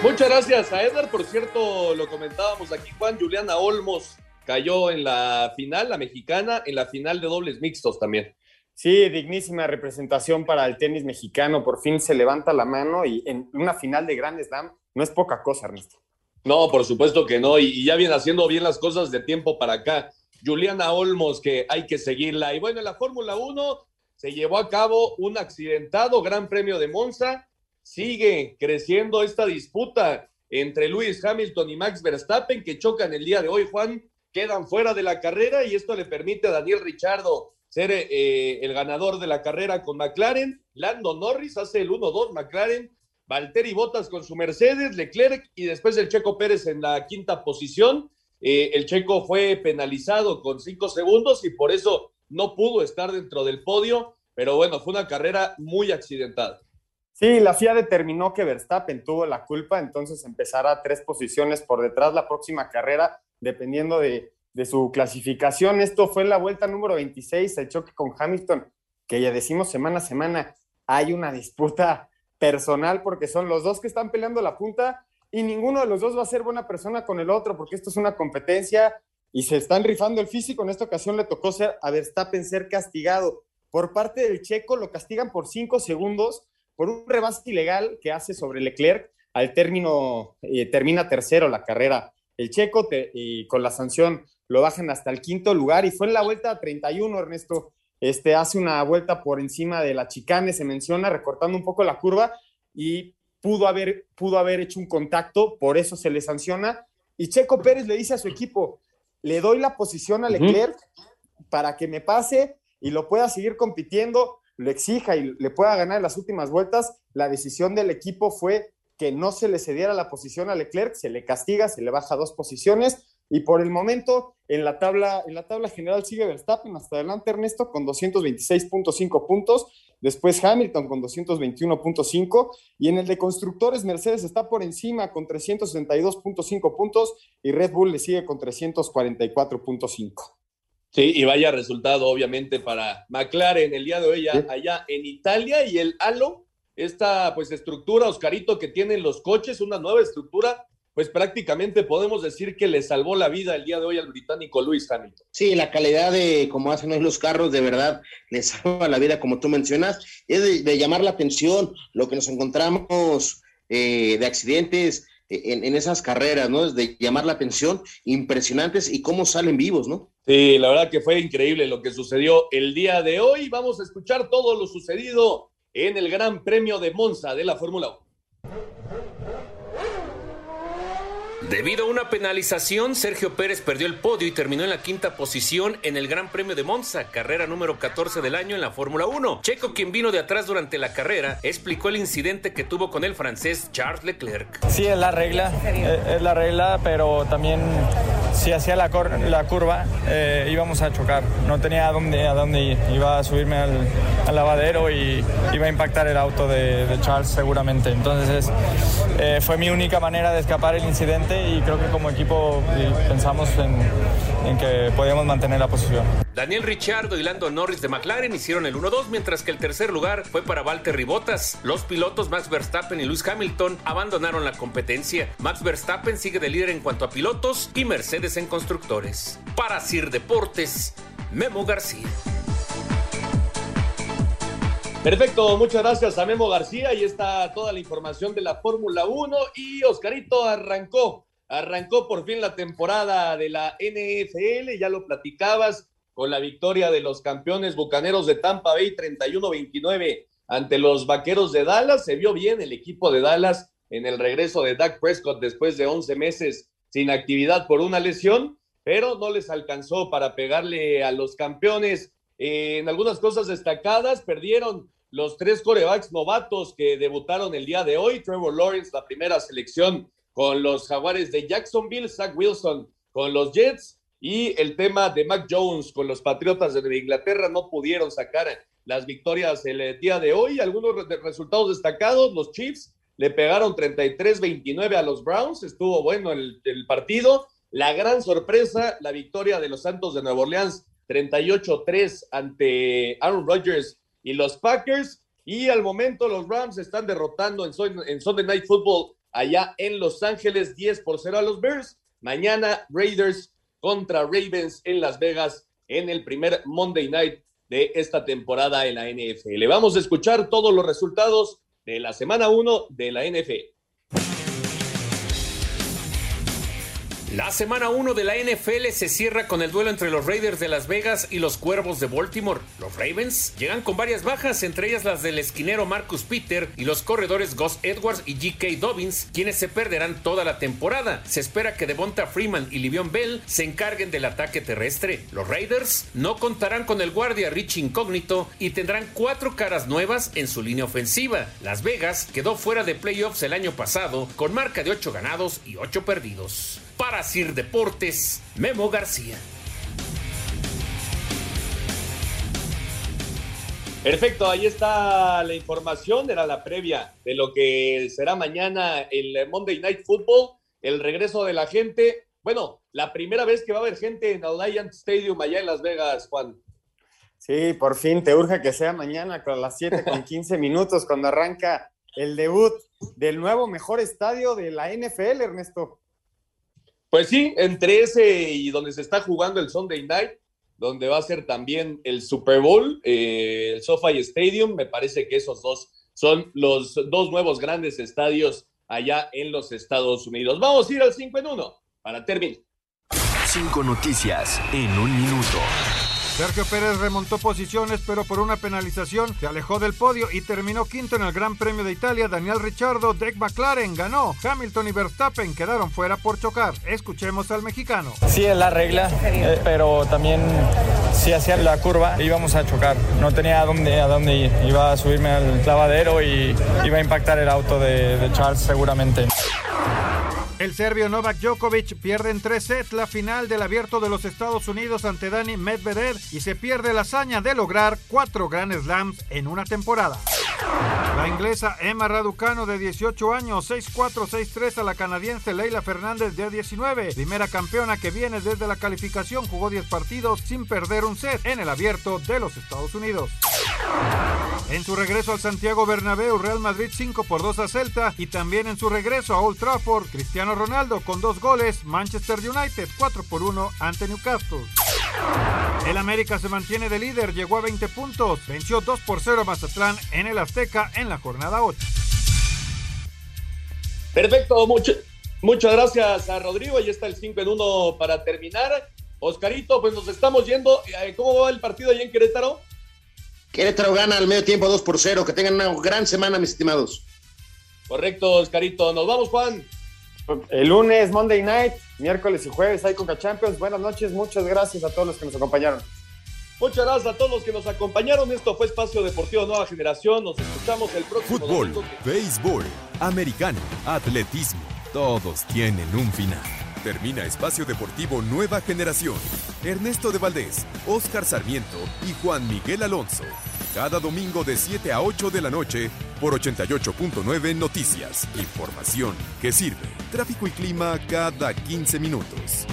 Speaker 2: Muchas gracias a Edgar. Por cierto, lo comentábamos aquí, Juan Juliana Olmos cayó en la final, la mexicana, en la final de dobles mixtos también.
Speaker 3: Sí, dignísima representación para el tenis mexicano. Por fin se levanta la mano y en una final de Grand Slam no es poca cosa, Ernesto.
Speaker 2: No, por supuesto que no. Y, ya viene haciendo bien las cosas de tiempo para acá. Juliana Olmos, que hay que seguirla. Y bueno, en la Fórmula 1 se llevó a cabo un accidentado Gran Premio de Monza. Sigue creciendo esta disputa entre Lewis Hamilton y Max Verstappen, que chocan el día de hoy, Juan. Quedan fuera de la carrera y esto le permite a Daniel Richardo ser eh, el ganador de la carrera con McLaren. Lando Norris hace el 1-2 McLaren. Valtteri Bottas con su Mercedes, Leclerc y después el Checo Pérez en la quinta posición. Eh, el Checo fue penalizado con cinco segundos y por eso no pudo estar dentro del podio, pero bueno, fue una carrera muy accidentada.
Speaker 3: Sí, la FIA determinó que Verstappen tuvo la culpa, entonces empezará tres posiciones por detrás la próxima carrera, dependiendo de, de su clasificación. Esto fue la vuelta número 26, el choque con Hamilton, que ya decimos semana a semana, hay una disputa personal porque son los dos que están peleando la punta y ninguno de los dos va a ser buena persona con el otro porque esto es una competencia y se están rifando el físico. En esta ocasión le tocó ser, a Verstappen ser castigado. Por parte del checo lo castigan por cinco segundos por un rebase ilegal que hace sobre Leclerc. Al término, eh, termina tercero la carrera el checo y con la sanción lo bajan hasta el quinto lugar y fue en la vuelta 31, Ernesto. Este hace una vuelta por encima de la chicane, se menciona, recortando un poco la curva y pudo haber, pudo haber hecho un contacto, por eso se le sanciona. Y Checo Pérez le dice a su equipo, le doy la posición a Leclerc para que me pase y lo pueda seguir compitiendo, lo exija y le pueda ganar en las últimas vueltas. La decisión del equipo fue que no se le cediera la posición a Leclerc, se le castiga, se le baja dos posiciones y por el momento, en la tabla, en la tabla general sigue Verstappen hasta adelante, Ernesto, con 226.5 puntos. Después Hamilton con 221.5. Y en el de constructores, Mercedes está por encima con 362.5 puntos y Red Bull le sigue con 344.5.
Speaker 2: Sí, y vaya resultado, obviamente, para McLaren el día de hoy allá en Italia y el Halo, esta pues estructura, Oscarito, que tienen los coches, una nueva estructura pues prácticamente podemos decir que le salvó la vida el día de hoy al británico Luis Hamilton.
Speaker 4: Sí, la calidad de cómo hacen hoy los carros, de verdad, le salva la vida, como tú mencionas, es de, llamar la atención lo que nos encontramos eh, de accidentes eh, en, esas carreras, ¿no? Es de llamar la atención, impresionantes y cómo salen vivos, ¿no?
Speaker 2: Sí, la verdad que fue increíble lo que sucedió el día de hoy. Vamos a escuchar todo lo sucedido en el Gran Premio de Monza de la Fórmula 1.
Speaker 25: Debido a una penalización, Sergio Pérez perdió el podio y terminó en la quinta posición en el Gran Premio de Monza, carrera número 14 del año en la Fórmula 1. Checo, quien vino de atrás durante la carrera, explicó el incidente que tuvo con el francés Charles Leclerc.
Speaker 29: Sí, es la regla, eh, es la regla, pero también si hacía la, la curva eh, íbamos a chocar. No tenía a dónde, a dónde ir. Iba a subirme al, lavadero y iba a impactar el auto de, Charles seguramente. Entonces eh, fue mi única manera de escapar el incidente y creo que como equipo pensamos en, que podíamos mantener la posición.
Speaker 25: Daniel Ricciardo y Lando Norris de McLaren hicieron el 1-2, mientras que el tercer lugar fue para Valtteri Bottas. Los pilotos Max Verstappen y Lewis Hamilton abandonaron la competencia. Max Verstappen sigue de líder en cuanto a pilotos y Mercedes en constructores. Para Sir Deportes, Memo García.
Speaker 2: Perfecto, muchas gracias a Memo García. Ahí está toda la información de la Fórmula 1 y Oscarito arrancó Arrancó por fin la temporada de la NFL, ya lo platicabas, con la victoria de los campeones bucaneros de Tampa Bay 31-29 ante los vaqueros de Dallas. Se vio bien el equipo de Dallas en el regreso de Dak Prescott después de 11 meses sin actividad por una lesión, pero no les alcanzó para pegarle a los campeones. en algunas cosas destacadas, perdieron los tres corebacks novatos que debutaron el día de hoy. Trevor Lawrence, la primera selección con los Jaguares de Jacksonville, Zach Wilson con los Jets y el tema de Mac Jones con los Patriotas de Inglaterra no pudieron sacar las victorias el eh, día de hoy. Algunos resultados destacados, los Chiefs le pegaron 33-29 a los Browns, estuvo bueno el, partido. La gran sorpresa, la victoria de los Santos de Nueva Orleans 38-3 ante Aaron Rodgers y los Packers. Y al momento los Rams están derrotando en, en Sunday Night Football allá en Los Ángeles, 10 por 0 a los Bears. Mañana Raiders contra Ravens en Las Vegas en el primer Monday Night de esta temporada en la NFL. Vamos a escuchar todos los resultados de la semana 1 de la NFL.
Speaker 25: La semana 1 de la NFL se cierra con el duelo entre los Raiders de Las Vegas y los Cuervos de Baltimore. Los Ravens llegan con varias bajas, entre ellas las del esquinero Marcus Peter y los corredores Gus Edwards y G.K. Dobbins, quienes se perderán toda la temporada. Se espera que Devonta Freeman y Livion Bell se encarguen del ataque terrestre. Los Raiders no contarán con el guardia Rich Incógnito y tendrán cuatro caras nuevas en su línea ofensiva. Las Vegas quedó fuera de playoffs el año pasado con marca de 8 ganados y 8 perdidos. Para Sir Deportes, Memo García.
Speaker 2: Perfecto, ahí está la información, era la previa de lo que será mañana el Monday Night Football, el regreso de la gente. Bueno, la primera vez que va a haber gente en Alliance Stadium allá en Las Vegas, Juan.
Speaker 3: Sí, por fin te urge que sea mañana con las 7 con 15 minutos cuando arranca el debut del nuevo mejor estadio de la NFL, Ernesto.
Speaker 2: Pues sí, entre ese y donde se está jugando el Sunday Night, donde va a ser también el Super Bowl, eh, el SoFi Stadium, me parece que esos dos son los dos nuevos grandes estadios allá en los Estados Unidos. Vamos a ir al 5 en 1 para terminar.
Speaker 8: Cinco noticias en un minuto.
Speaker 9: Sergio Pérez remontó posiciones, pero por una penalización se alejó del podio y terminó quinto en el Gran Premio de Italia. Daniel Ricciardo, Deck McLaren ganó. Hamilton y Verstappen quedaron fuera por chocar. Escuchemos al mexicano.
Speaker 29: Sí, es la regla, eh, pero también si hacía la curva íbamos a chocar. No tenía a dónde, a dónde ir. Iba a subirme al lavadero y iba a impactar el auto de Charles seguramente.
Speaker 9: El serbio Novak Djokovic pierde en tres sets la final del Abierto de los Estados Unidos ante Dani Medvedev y se pierde la hazaña de lograr cuatro Grand Slams en una temporada. La inglesa Emma Raducano de 18 años, 6-4, 6-3 a la canadiense Leila Fernández de 19, primera campeona que viene desde la calificación, jugó 10 partidos sin perder un set en el Abierto de los Estados Unidos. En su regreso al Santiago Bernabéu, Real Madrid 5 por 2 a Celta y también en su regreso a Old Trafford, Cristiano Ronaldo con dos goles, Manchester United 4 por 1 ante Newcastle. El América se mantiene de líder, llegó a 20 puntos, venció 2 por 0 a Mazatlán en el Azteca en la jornada 8.
Speaker 2: Perfecto, mucho, muchas gracias a Rodrigo. Ahí está el 5 en 1 para terminar. Oscarito, pues nos estamos yendo. Eh, ¿Cómo va el partido allá en Querétaro?
Speaker 4: Querétaro gana al medio tiempo 2 por 0. Que tengan una gran semana, mis estimados.
Speaker 2: Correcto, Oscarito. Nos vamos, Juan.
Speaker 3: El lunes, Monday Night, miércoles y jueves hay Conca Champions. Buenas noches, muchas gracias a todos los que nos acompañaron.
Speaker 2: Muchas gracias a todos los que nos acompañaron. Esto fue Espacio Deportivo Nueva Generación. Nos escuchamos el próximo
Speaker 8: Fútbol,
Speaker 2: domingo.
Speaker 8: béisbol, americano, atletismo, todos tienen un final. Termina Espacio Deportivo Nueva Generación. Ernesto de Valdés, Oscar Sarmiento y Juan Miguel Alonso. Cada domingo de 7 a 8 de la noche por 88.9 Noticias. Información que sirve. Tráfico y clima cada 15 minutos.